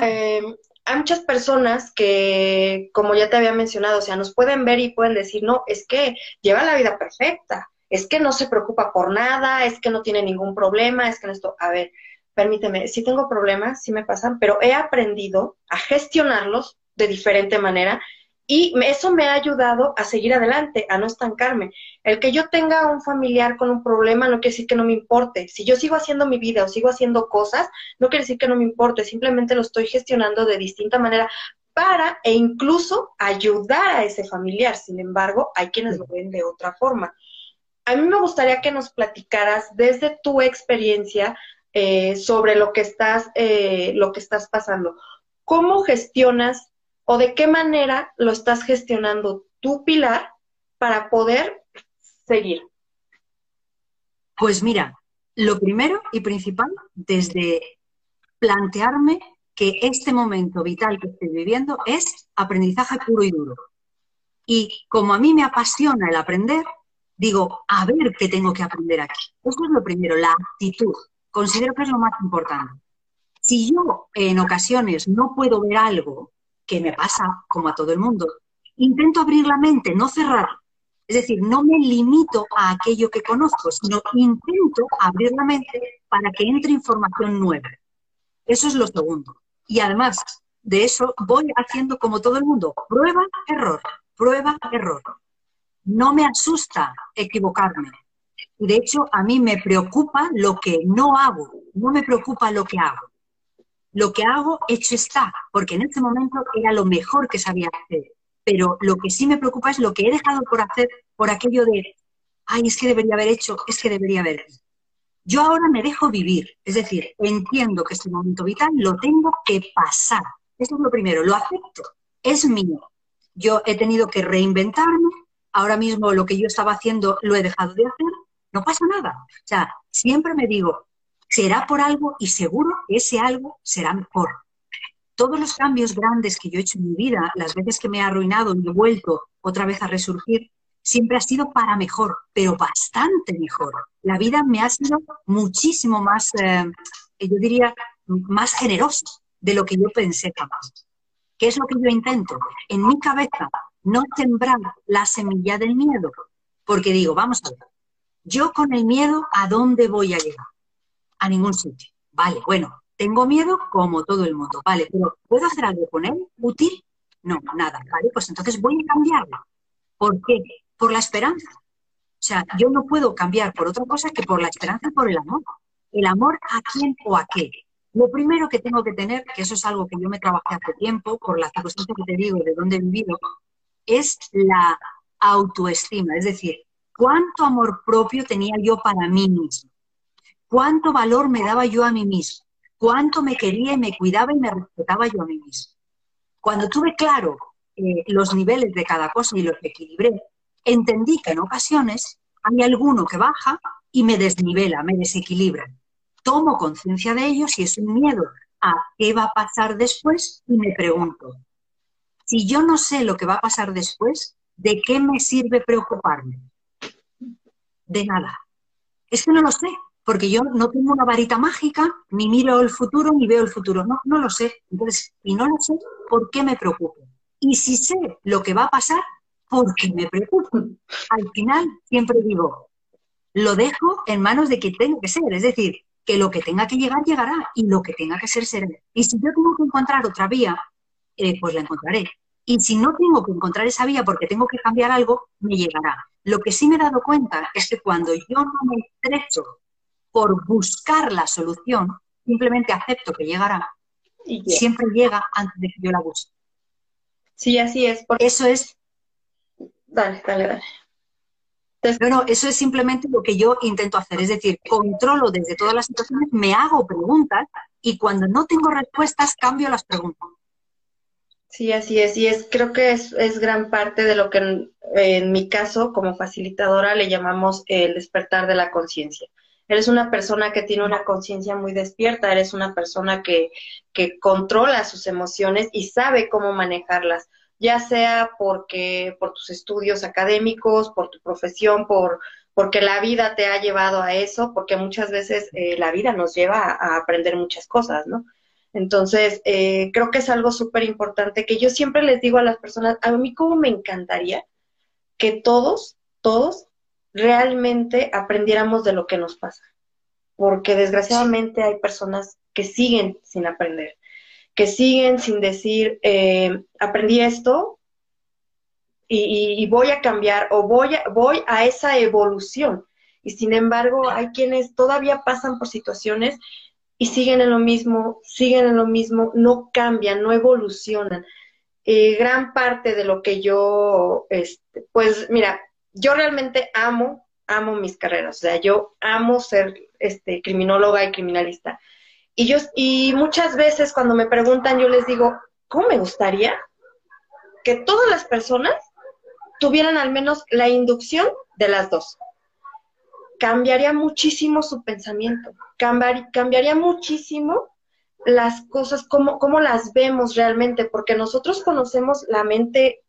em, hay muchas personas que, como ya te había mencionado, o sea, nos pueden ver y pueden decir, no, es que lleva la vida perfecta, es que no se preocupa por nada, es que no tiene ningún problema, es que no esto, a ver, permíteme, sí tengo problemas, sí me pasan, pero he aprendido a gestionarlos de diferente manera y eso me ha ayudado a seguir adelante, a no estancarme. El que yo tenga un familiar con un problema no quiere decir que no me importe. Si yo sigo haciendo mi vida o sigo haciendo cosas, no quiere decir que no me importe, simplemente lo estoy gestionando de distinta manera para e incluso ayudar a ese familiar. Sin embargo, hay quienes lo ven de otra forma. A mí me gustaría que nos platicaras desde tu experiencia eh, sobre lo que estás, eh, lo que estás pasando. ¿Cómo gestionas o de qué manera lo estás gestionando tu Pilar para poder seguir? Pues mira, lo primero y principal, desde plantearme que este momento vital que estoy viviendo es aprendizaje puro y duro. Y como a mí me apasiona el aprender, digo, a ver qué tengo que aprender aquí. Eso es lo primero, la actitud considero que es lo más importante. Si yo en ocasiones no puedo ver algo que me pasa como a todo el mundo, intento abrir la mente, no cerrar. Es decir, no me limito a aquello que conozco, sino intento abrir la mente para que entre información nueva. Eso es lo segundo. Y además de eso, voy haciendo como todo el mundo, prueba, error, prueba, error. No me asusta equivocarme, de hecho, a mí me preocupa lo que no hago, no me preocupa lo que hago. Lo que hago, hecho está, porque en ese momento era lo mejor que sabía hacer. Pero lo que sí me preocupa es lo que he dejado por hacer por aquello de, ay, es que debería haber hecho, es que debería haber. Yo ahora me dejo vivir, es decir, entiendo que este momento vital lo tengo que pasar. Eso es lo primero, lo acepto, es mío. Yo he tenido que reinventarme, ahora mismo lo que yo estaba haciendo lo he dejado de hacer, no pasa nada. O sea, siempre me digo, será por algo y seguro que ese algo será mejor. Todos los cambios grandes que yo he hecho en mi vida, las veces que me he arruinado y he vuelto otra vez a resurgir, siempre ha sido para mejor, pero bastante mejor. La vida me ha sido muchísimo más, eh, yo diría, más generosa de lo que yo pensé jamás. ¿Qué es lo que yo intento? En mi cabeza, no sembrar la semilla del miedo, porque digo, vamos a ver, yo con el miedo, ¿a dónde voy a llegar? A ningún sitio. Vale, bueno, tengo miedo como todo el mundo, vale, pero ¿puedo hacer algo con él? ¿Útil? No, nada, vale, pues entonces voy a cambiarlo. ¿Por qué? Por la esperanza. O sea, yo no puedo cambiar por otra cosa que por la esperanza por el amor. ¿El amor a quién o a qué? Lo primero que tengo que tener, que eso es algo que yo me trabajé hace tiempo, por la circunstancia que te digo de dónde he vivido, es la autoestima. Es decir, cuánto amor propio tenía yo para mí mismo, cuánto valor me daba yo a mí mismo, cuánto me quería y me cuidaba y me respetaba yo a mí mismo. Cuando tuve claro eh, los niveles de cada cosa y los equilibré, entendí que en ocasiones hay alguno que baja y me desnivela, me desequilibra. Tomo conciencia de ello si es un miedo a qué va a pasar después y me pregunto, si yo no sé lo que va a pasar después, ¿de qué me sirve preocuparme? De nada. Es que no lo sé, porque yo no tengo una varita mágica, ni miro el futuro, ni veo el futuro. No, no lo sé. Entonces, y no lo sé, ¿por qué me preocupo? Y si sé lo que va a pasar, ¿por qué me preocupo? Al final, siempre digo, lo dejo en manos de quien tengo que ser. Es decir, que lo que tenga que llegar, llegará y lo que tenga que ser, será. Y si yo tengo que encontrar otra vía, eh, pues la encontraré. Y si no tengo que encontrar esa vía porque tengo que cambiar algo, me llegará. Lo que sí me he dado cuenta es que cuando yo no me estrecho por buscar la solución, simplemente acepto que llegará, y siempre llega antes de que yo la busque. Sí, así es. Porque... Eso es. Dale, dale, dale. Bueno, eso es simplemente lo que yo intento hacer, es decir, controlo desde todas las situaciones, me hago preguntas y cuando no tengo respuestas cambio las preguntas. Sí, así es, y es, creo que es, es gran parte de lo que en, mi caso, como facilitadora, le llamamos el despertar de la conciencia. Eres una persona que tiene una conciencia muy despierta, eres una persona que, que controla sus emociones y sabe cómo manejarlas ya sea porque por tus estudios académicos, por tu profesión, por porque la vida te ha llevado a eso, porque muchas veces eh, la vida nos lleva a, aprender muchas cosas, ¿no? Entonces, eh, creo que es algo súper importante que yo siempre les digo a las personas, a mí como me encantaría que todos, todos realmente aprendiéramos de lo que nos pasa, porque desgraciadamente hay personas que siguen sin aprender que siguen sin decir, eh, aprendí esto y, voy a cambiar o voy a, voy a esa evolución. Y sin embargo, hay quienes todavía pasan por situaciones y siguen en lo mismo, siguen en lo mismo, no cambian, no evolucionan. Eh, gran parte de lo que yo, este, pues mira, yo realmente amo, amo mis carreras, o sea, yo amo ser este, criminóloga y criminalista. Y, yo, y muchas veces cuando me preguntan, yo les digo, ¿cómo me gustaría que todas las personas tuvieran al menos la inducción de las dos? Cambiaría muchísimo su pensamiento, cambiaría muchísimo las cosas, cómo, las vemos realmente, porque nosotros conocemos la mente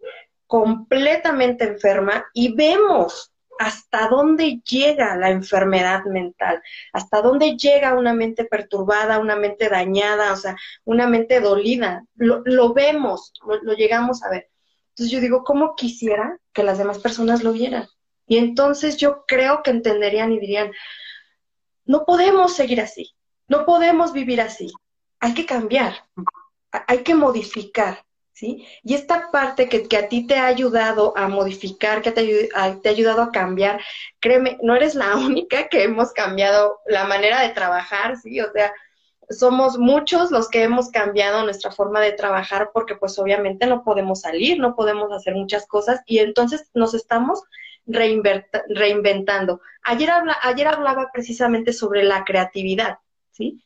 completamente enferma y vemos hasta dónde llega la enfermedad mental, hasta dónde llega una mente perturbada, una mente dañada, o sea, una mente dolida. Lo, vemos, lo, llegamos a ver. Entonces yo digo, ¿cómo quisiera que las demás personas lo vieran? Y entonces yo creo que entenderían y dirían, no podemos seguir así, no podemos vivir así, hay que cambiar, hay que modificar. ¿sí? Y esta parte que, a ti te ha ayudado a modificar, que te, ha ayudado a cambiar, créeme, no eres la única que hemos cambiado la manera de trabajar, ¿sí? O sea, somos muchos los que hemos cambiado nuestra forma de trabajar porque pues obviamente no podemos salir, no podemos hacer muchas cosas y entonces nos estamos reinventando. Ayer, habla, ayer hablaba precisamente sobre la creatividad, ¿sí?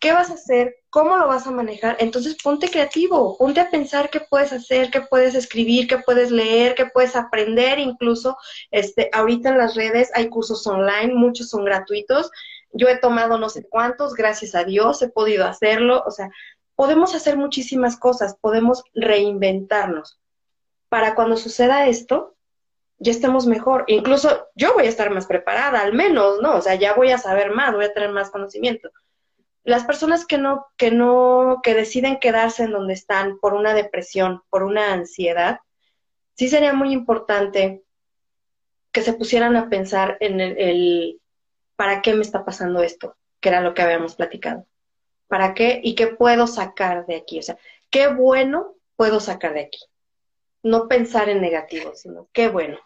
¿Qué vas a hacer? ¿Cómo lo vas a manejar? Entonces ponte creativo, ponte a pensar qué puedes hacer, qué puedes escribir, qué puedes leer, qué puedes aprender. Incluso este, ahorita en las redes hay cursos online, muchos son gratuitos. Yo he tomado no sé cuántos, gracias a Dios he podido hacerlo. O sea, podemos hacer muchísimas cosas, podemos reinventarnos. Para cuando suceda esto, ya estemos mejor. Incluso yo voy a estar más preparada, al menos, ¿no? O sea, ya voy a saber más, voy a tener más conocimiento las personas que no, que no, que deciden quedarse en donde están por una depresión, por una ansiedad, sí sería muy importante que se pusieran a pensar en el, ¿para qué me está pasando esto? Que era lo que habíamos platicado. ¿Para qué? ¿Y qué puedo sacar de aquí? O sea, ¿qué bueno puedo sacar de aquí? No pensar en negativo, sino qué bueno.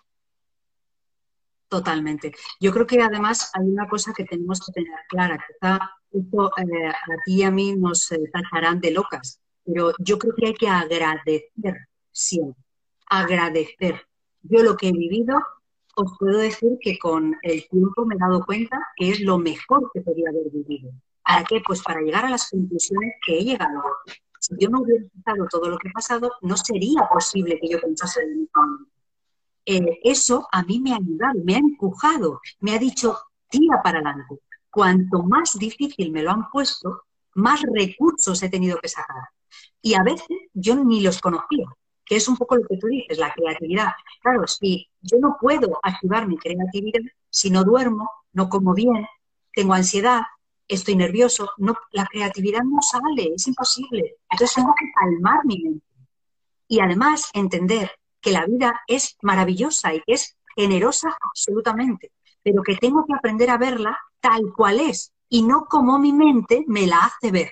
Totalmente. Yo creo que además hay una cosa que tenemos que tener clara, quizá esto eh, a ti y a mí nos eh, tacharán de locas, pero yo creo que hay que agradecer siempre, agradecer. Yo lo que he vivido, os puedo decir que con el tiempo me he dado cuenta que es lo mejor que podía haber vivido. ¿Para qué? Pues para llegar a las conclusiones que he llegado. Si yo no hubiera pasado todo lo que he pasado, no sería posible que yo pensase de mi familia. Eh, eso a mí me ha ayudado, me ha empujado, me ha dicho, tira para adelante cuanto más difícil me lo han puesto, más recursos he tenido que sacar. Y a veces yo ni los conocía, que es un poco lo que tú dices, la creatividad. Claro, si yo no puedo activar mi creatividad si no duermo, no como bien, tengo ansiedad, estoy nervioso, no, la creatividad no sale, es imposible. Entonces tengo que calmar mi mente. Y además entender que la vida es maravillosa y es generosa absolutamente, pero que tengo que aprender a verla tal cual es y no como mi mente me la hace ver,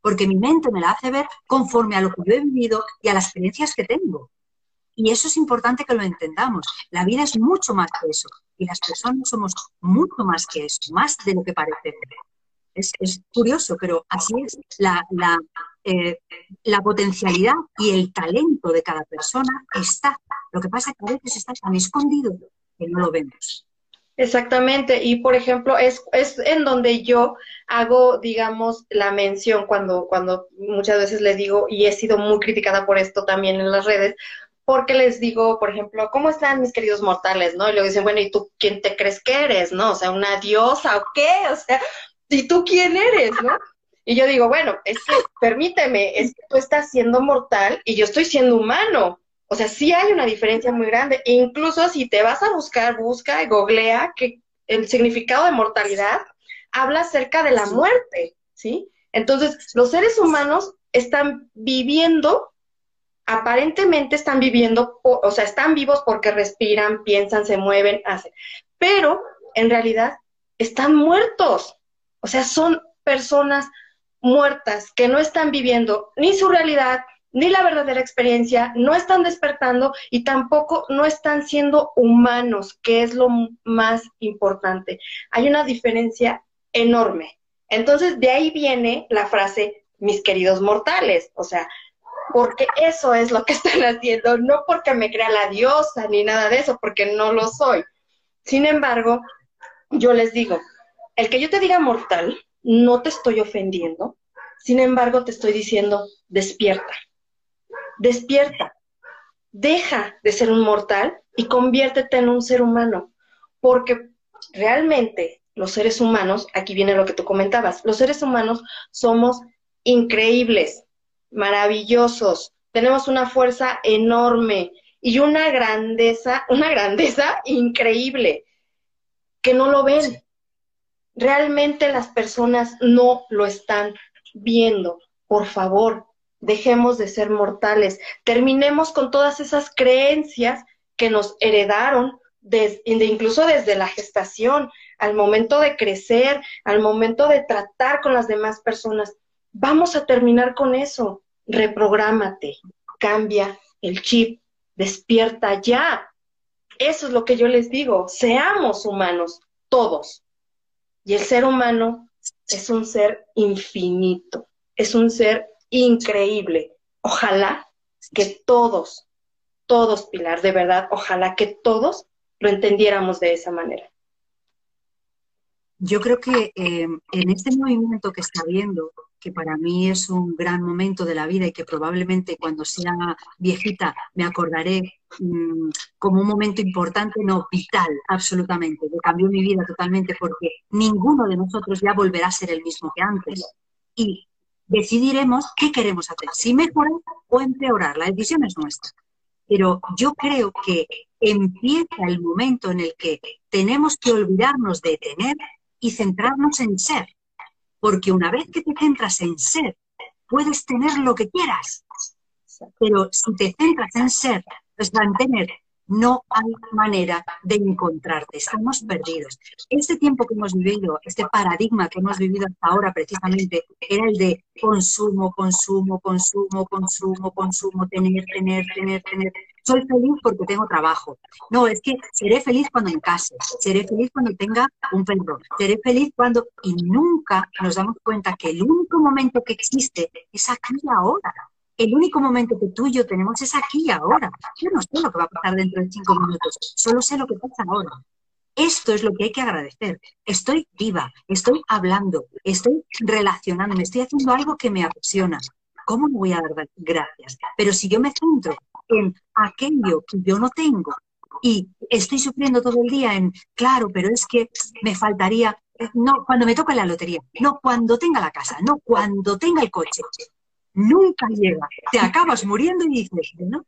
porque mi mente me la hace ver conforme a lo que yo he vivido y a las experiencias que tengo. Y eso es importante que lo entendamos. La vida es mucho más que eso. Y las personas somos mucho más que eso, más de lo que parece. Es, es curioso, pero así es. La, la, eh, la potencialidad y el talento de cada persona está. Lo que pasa es que a veces está tan escondido que no lo vemos. Exactamente, y por ejemplo, es, es en donde yo hago, digamos, la mención cuando, cuando muchas veces les digo, y he sido muy criticada por esto también en las redes, porque les digo, por ejemplo, ¿cómo están mis queridos mortales? ¿No? Y luego dicen, bueno, ¿y tú quién te crees que eres? ¿No? O sea, una diosa o qué? O sea, ¿y tú quién eres? ¿No? Y yo digo, bueno, es que, permíteme, es que tú estás siendo mortal y yo estoy siendo humano. O sea, sí hay una diferencia muy grande. E incluso si te vas a buscar, busca y googlea que el significado de mortalidad habla acerca de la muerte, ¿sí? Entonces, los seres humanos están viviendo, aparentemente están viviendo, o sea, están vivos porque respiran, piensan, se mueven, hacen, pero en realidad están muertos. O sea, son personas muertas que no están viviendo ni su realidad, ni la verdadera experiencia, no están despertando y tampoco no están siendo humanos, que es lo más importante. Hay una diferencia enorme. Entonces, de ahí viene la frase, mis queridos mortales, o sea, porque eso es lo que están haciendo, no porque me crea la diosa ni nada de eso, porque no lo soy. Sin embargo, yo les digo, el que yo te diga mortal no te estoy ofendiendo, sin embargo te estoy diciendo, despierta, despierta, deja de ser un mortal y conviértete en un ser humano, porque realmente los seres humanos, aquí viene lo que tú comentabas, los seres humanos somos increíbles, maravillosos, tenemos una fuerza enorme y una grandeza, una grandeza increíble, que no lo ven, realmente las personas no lo están viendo. Por favor, dejemos de ser mortales. Terminemos con todas esas creencias que nos heredaron desde, incluso desde la gestación, al momento de crecer, al momento de tratar con las demás personas. Vamos a terminar con eso. Reprográmate, cambia el chip, despierta ya. Eso es lo que yo les digo. Seamos humanos, todos. Y el ser humano es un ser infinito, es un ser increíble. Ojalá que todos, todos, Pilar, de verdad, ojalá que todos lo entendiéramos de esa manera. Yo creo que eh, en este movimiento que está habiendo, que para mí es un gran momento de la vida y que probablemente cuando sea viejita me acordaré mm, como un momento importante, no, vital, absolutamente, que cambió mi vida totalmente porque ninguno de nosotros ya volverá a ser el mismo que antes. Y decidiremos qué queremos hacer, si mejorar o empeorar, la decisión es nuestra. Pero yo creo que empieza el momento en el que tenemos que olvidarnos de tener y centrarnos en ser porque una vez que te centras en ser, puedes tener lo que quieras. Pero si te centras en ser, pues mantener, no hay manera de encontrarte, estamos perdidos. Este tiempo que hemos vivido, este paradigma que hemos vivido hasta ahora precisamente, era el de consumo, consumo, consumo, consumo, consumo, tener, tener, tener, tener soy feliz porque tengo trabajo. No, es que seré feliz cuando me case, seré feliz cuando tenga un perro, seré feliz cuando... Y nunca nos damos cuenta que el único momento que existe es aquí y ahora. El único momento que tú y yo tenemos es aquí y ahora. Yo no sé lo que va a pasar dentro de cinco minutos, solo sé lo que pasa ahora. Esto es lo que hay que agradecer. Estoy viva, estoy hablando, estoy relacionándome, estoy haciendo algo que me apasiona. ¿Cómo no voy a dar gracias? Pero si yo me centro en aquello que yo no tengo y estoy sufriendo todo el día en, claro, pero es que me faltaría, eh, no, cuando me toca la lotería, no, cuando tenga la casa, no, cuando tenga el coche. Nunca llega, te acabas muriendo y dices, ¿no?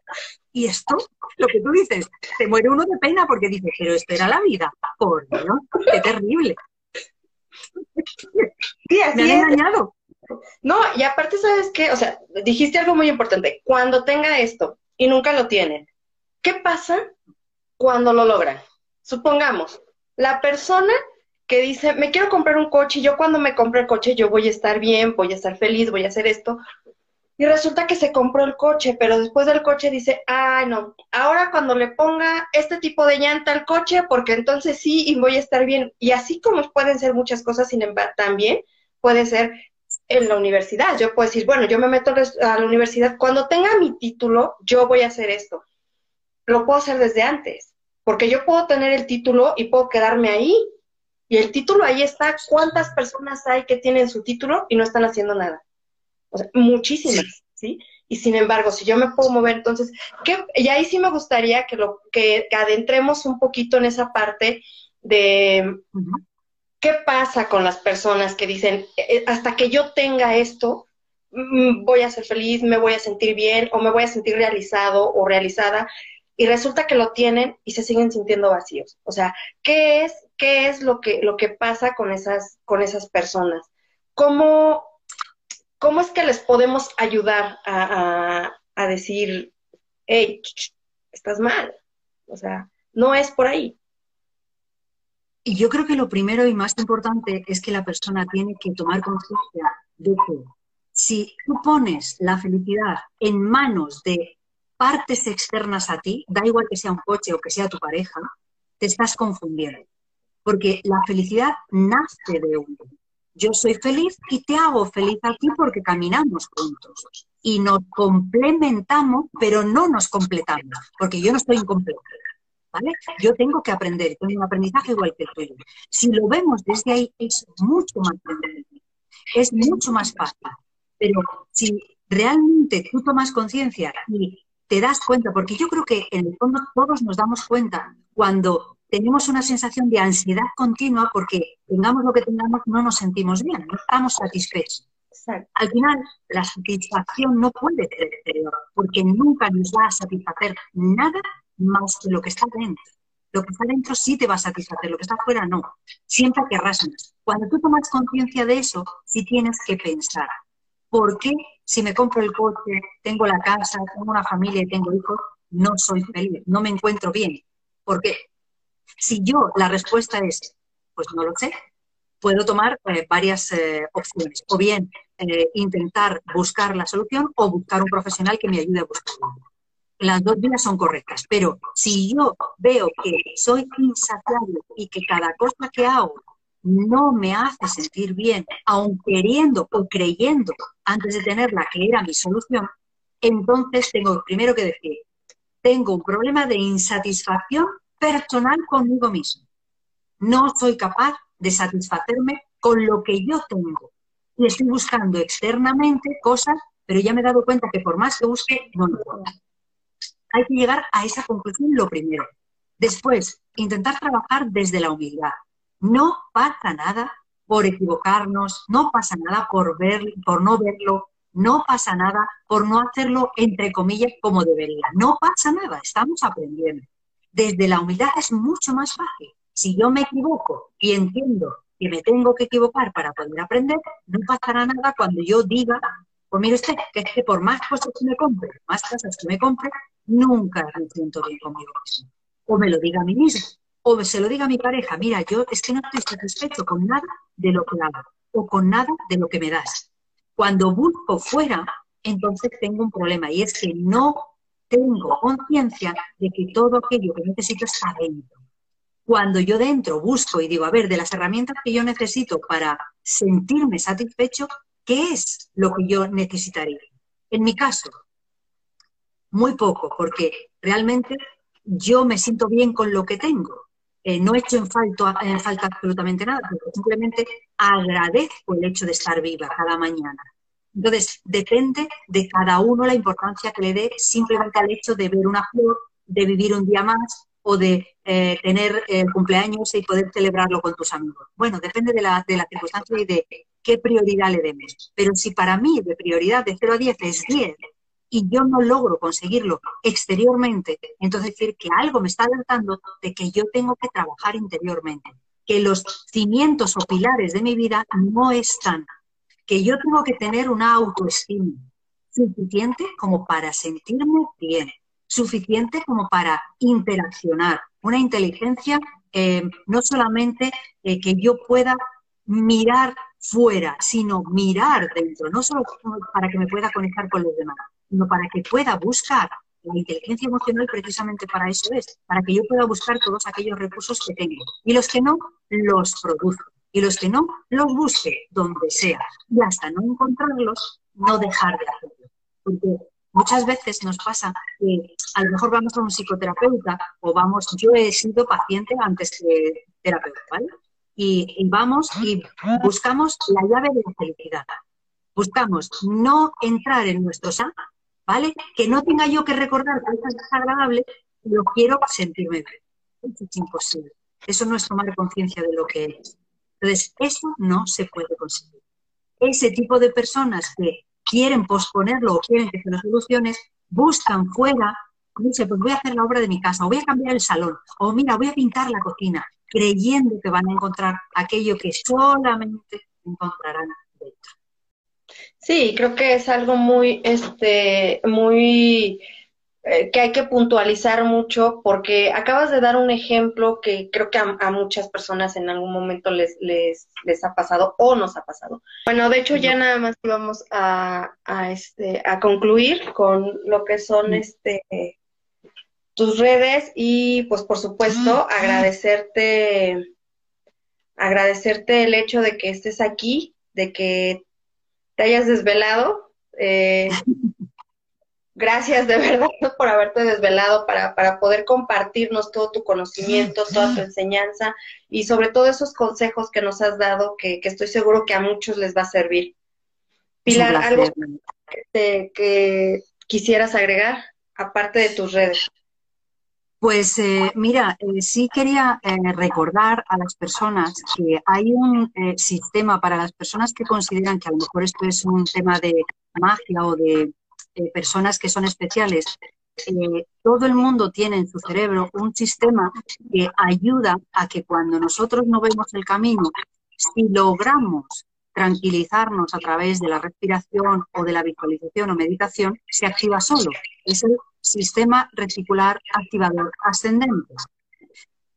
Y esto, lo que tú dices, te muere uno de pena porque dices, pero esto era la vida, por Dios, qué terrible. Sí, así me han engañado. No, y aparte, ¿sabes qué? O sea, dijiste algo muy importante. Cuando tenga esto, y nunca lo tienen. ¿Qué pasa cuando lo logran? Supongamos, la persona que dice, me quiero comprar un coche y yo cuando me compre el coche yo voy a estar bien, voy a estar feliz, voy a hacer esto. Y resulta que se compró el coche, pero después del coche dice, ay no, ahora cuando le ponga este tipo de llanta al coche, porque entonces sí y voy a estar bien. Y así como pueden ser muchas cosas, sin embargo, también puede ser en la universidad. Yo puedo decir, bueno, yo me meto a la universidad, cuando tenga mi título, yo voy a hacer esto. Lo puedo hacer desde antes, porque yo puedo tener el título y puedo quedarme ahí. Y el título ahí está, ¿cuántas personas hay que tienen su título y no están haciendo nada? muchísimas, sí. Y sin embargo, si yo me puedo mover, entonces, ¿qué? y ahí sí me gustaría que, lo, que, adentremos un poquito en esa parte de qué pasa con las personas que dicen, eh, eh, hasta que yo tenga esto, mm, voy a ser feliz, me voy a sentir bien o me voy a sentir realizado o realizada. Y resulta que lo tienen y se siguen sintiendo vacíos. O sea, ¿qué es, qué es lo que, lo que pasa con esas, con esas personas? ¿Cómo, ¿cómo es que les podemos ayudar a, decir, hey, estás mal? O sea, no es por ahí. Y yo creo que lo primero y más importante es que la persona tiene que tomar conciencia de que si tú pones la felicidad en manos de partes externas a ti, da igual que sea un coche o que sea tu pareja, te estás confundiendo. Porque la felicidad nace de uno yo soy feliz y te hago feliz a ti porque caminamos juntos y nos complementamos, pero no nos completamos, porque yo no estoy incompleta. ¿Vale? Yo tengo que aprender, tengo un aprendizaje igual que el tuyo. Si lo vemos desde ahí, es mucho más fácil, es mucho más fácil. Pero si realmente tú tomas conciencia y te das cuenta, porque yo creo que en el fondo todos nos damos cuenta cuando tenemos una sensación de ansiedad continua porque tengamos lo que tengamos, no nos sentimos bien, no estamos satisfechos. Al final, la satisfacción no puede ser exterior, porque nunca nos va a satisfacer nada más que lo que está dentro. Lo que está dentro sí te va a satisfacer, lo que está afuera no. Siempre querrás más. Cuando tú tomas conciencia de eso, sí tienes que pensar, ¿por qué si me compro el coche, tengo la casa, tengo una familia y tengo hijos, no soy feliz, no me encuentro bien? ¿Por qué? Si yo la respuesta es, pues no lo sé, puedo tomar eh, varias eh, opciones. O bien eh, intentar buscar la solución o buscar un profesional que me ayude a buscarla. Las dos vías son correctas, pero si yo veo que soy insaciable y que cada cosa que hago no me hace sentir bien, aun queriendo o creyendo antes de tenerla que era mi solución, entonces tengo primero que decir, tengo un problema de insatisfacción personal conmigo mismo. No soy capaz de satisfacerme con lo que yo tengo. Y estoy buscando externamente cosas, pero ya me he dado cuenta que por más que busque, no lo puedo. Hay que llegar a esa conclusión lo primero. Después, intentar trabajar desde la humildad. No pasa nada por equivocarnos, no pasa nada por, ver, por no verlo, no pasa nada por no hacerlo entre comillas como debería. No pasa nada, estamos aprendiendo desde la humildad es mucho más fácil. Si yo me equivoco y entiendo que me tengo que equivocar para poder aprender, no pasará nada cuando yo diga, pues mire usted, que es que por más cosas que me compre, más cosas que me compre, nunca me siento bien conmigo mismo. O me lo diga a mí mismo, o se lo diga a mi pareja, mira, yo es que no estoy satisfecho con nada de lo que hago, o con nada de lo que me das. Cuando busco fuera, entonces tengo un problema, y es que no tengo conciencia de que todo aquello que necesito está dentro. Cuando yo dentro busco y digo, a ver, de las herramientas que yo necesito para sentirme satisfecho, ¿qué es lo que yo necesitaría? En mi caso, muy poco, porque realmente yo me siento bien con lo que tengo. Eh, no he hecho en en falta absolutamente nada, simplemente agradezco el hecho de estar viva cada mañana. Entonces, depende de cada uno la importancia que le dé simplemente al hecho de ver una flor, de vivir un día más o de eh, tener el cumpleaños y poder celebrarlo con tus amigos. Bueno, depende de la, de la circunstancia y de qué prioridad le demos. Pero si para mí de prioridad de 0 a 10 es 10 y yo no logro conseguirlo exteriormente, entonces decir que algo me está alertando de que yo tengo que trabajar interiormente, que los cimientos o pilares de mi vida no están que yo tengo que tener una autoestima suficiente como para sentirme bien, suficiente como para interaccionar, una inteligencia eh, no solamente eh, que yo pueda mirar fuera, sino mirar dentro, no solo para que me pueda conectar con los demás, sino para que pueda buscar. La inteligencia emocional precisamente para eso es, para que yo pueda buscar todos aquellos recursos que tengo. Y los que no, los produzco. Y los que no, los busque donde sea. Y hasta no encontrarlos, no dejar de hacerlo. Porque muchas veces nos pasa que a lo mejor vamos a un psicoterapeuta o vamos, yo he sido paciente antes que terapeuta, ¿vale? y, vamos y buscamos la llave de la felicidad. Buscamos no entrar en nuestro ser, ¿vale? Que no tenga yo que recordar cosas desagradables, pero quiero sentirme bien. Eso es imposible. Eso no es tomar conciencia de lo que es. Entonces, eso no se puede conseguir. Ese tipo de personas que quieren posponerlo o quieren que se lo soluciones, buscan fuera, dice, pues voy a hacer la obra de mi casa, o voy a cambiar el salón, o mira, voy a pintar la cocina, creyendo que van a encontrar aquello que solamente encontrarán dentro. Sí, creo que es algo muy, este, muy eh, que hay que puntualizar mucho porque acabas de dar un ejemplo que creo que a, muchas personas en algún momento les, les, les, ha pasado o nos ha pasado. Bueno, de hecho ya nada más íbamos a, a, este, a concluir con lo que son este tus redes y pues por supuesto agradecerte agradecerte el hecho de que estés aquí, de que te hayas desvelado. Eh, gracias de verdad por haberte desvelado para, para poder compartirnos todo tu conocimiento, toda tu enseñanza y sobre todo esos consejos que nos has dado que, que estoy seguro que a muchos les va a servir. Pilar, algo que, que quisieras agregar aparte de tus redes. Pues eh, mira, eh, sí quería eh, recordar a las personas que hay un sistema para las personas que consideran que a lo mejor esto es un tema de magia o de personas que son especiales. todo el mundo tiene en su cerebro un sistema que ayuda a que cuando nosotros no vemos el camino, si logramos tranquilizarnos a través de la respiración o de la visualización o meditación, se activa solo. Es el sistema reticular activador ascendente.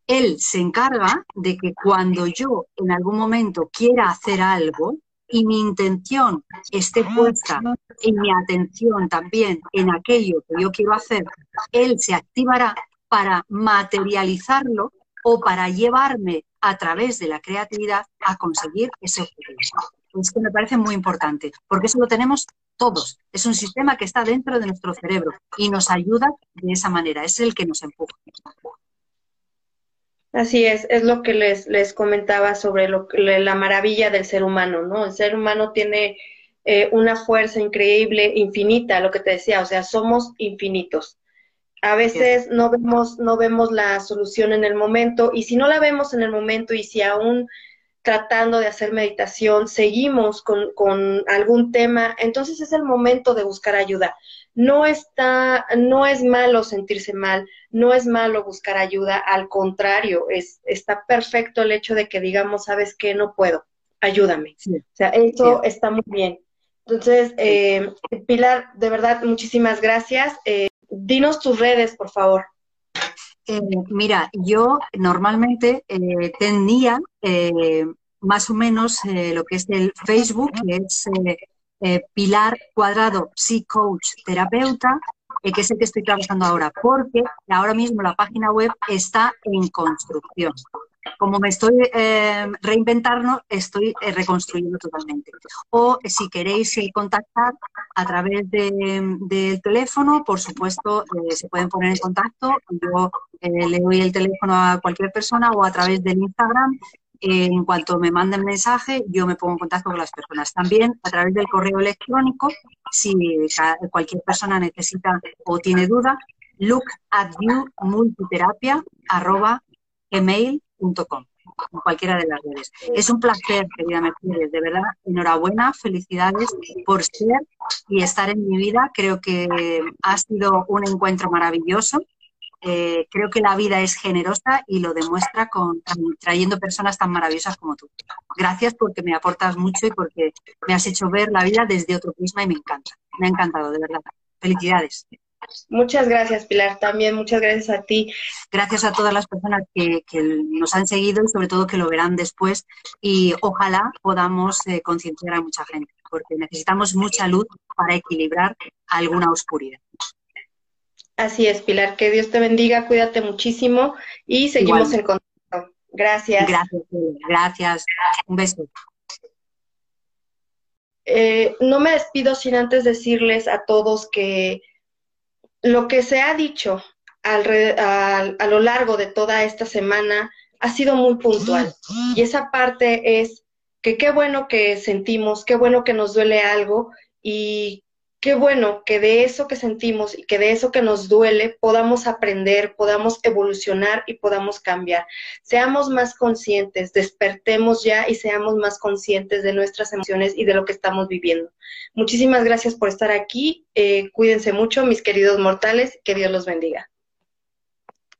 Él se encarga de que cuando yo en algún momento quiera hacer algo y mi intención esté puesta y mi atención también en aquello que yo quiero hacer, él se activará para materializarlo o para llevarme a través de la creatividad a conseguir ese objetivo. Es que me parece muy importante, porque eso lo tenemos todos. Es un sistema que está dentro de nuestro cerebro y nos ayuda de esa manera, es el que nos empuja. Así es, es lo que les, les comentaba sobre lo, la maravilla del ser humano, ¿no? El ser humano tiene eh, una fuerza increíble, infinita, lo que te decía, o sea, somos infinitos. A veces no vemos, no vemos la solución en el momento, y si no la vemos en el momento, y si aún tratando de hacer meditación, seguimos con, con, algún tema, entonces es el momento de buscar ayuda. No está, no es malo sentirse mal, no es malo buscar ayuda, al contrario, es, está perfecto el hecho de que digamos, sabes que no puedo, ayúdame. O sea, eso está muy bien. Entonces, eh, Pilar, de verdad, muchísimas gracias. Eh, dinos tus redes, por favor. Eh, mira, yo normalmente eh, tenía eh, más o menos lo que es el Facebook, que es Pilar Cuadrado Coach Terapeuta, que es el que estoy trabajando ahora, porque ahora mismo la página web está en construcción como me estoy eh, reinventando, estoy eh, reconstruyendo totalmente. O si queréis eh, contactar a través del teléfono, por supuesto, eh, se pueden poner en contacto. Yo le doy el teléfono a cualquier persona o a través del Instagram. En cuanto me manden mensaje, yo me pongo en contacto con las personas. También a través del correo electrónico, si cualquier persona necesita o tiene duda, look at you multiterapia arroba email com, en cualquiera de las redes. Es un placer, querida Mercedes, de verdad, enhorabuena, felicidades por ser y estar en mi vida. Creo que ha sido un encuentro maravilloso. Eh, creo que la vida es generosa y lo demuestra con trayendo personas tan maravillosas como tú. Gracias porque me aportas mucho y porque me has hecho ver la vida desde otro prisma y me encanta. Me ha encantado, de verdad. Felicidades. Muchas gracias, Pilar. También muchas gracias a ti. Gracias a todas las personas que, nos han seguido y sobre todo que lo verán después. Y ojalá podamos eh, concienciar a mucha gente, porque necesitamos mucha luz para equilibrar alguna oscuridad. Así es, Pilar. Que Dios te bendiga, cuídate muchísimo y seguimos en contacto. Gracias. Gracias, gracias. Un beso. Eh, no me despido sin antes decirles a todos que lo que se ha dicho a lo largo de toda esta semana ha sido muy puntual. Y esa parte es que qué bueno que sentimos, qué bueno que nos duele algo y qué bueno que de eso que sentimos y que de eso que nos duele podamos aprender, podamos evolucionar y podamos cambiar. Seamos más conscientes, despertemos ya y seamos más conscientes de nuestras emociones y de lo que estamos viviendo. Muchísimas gracias por estar aquí. Eh, cuídense mucho, mis queridos mortales. Que Dios los bendiga.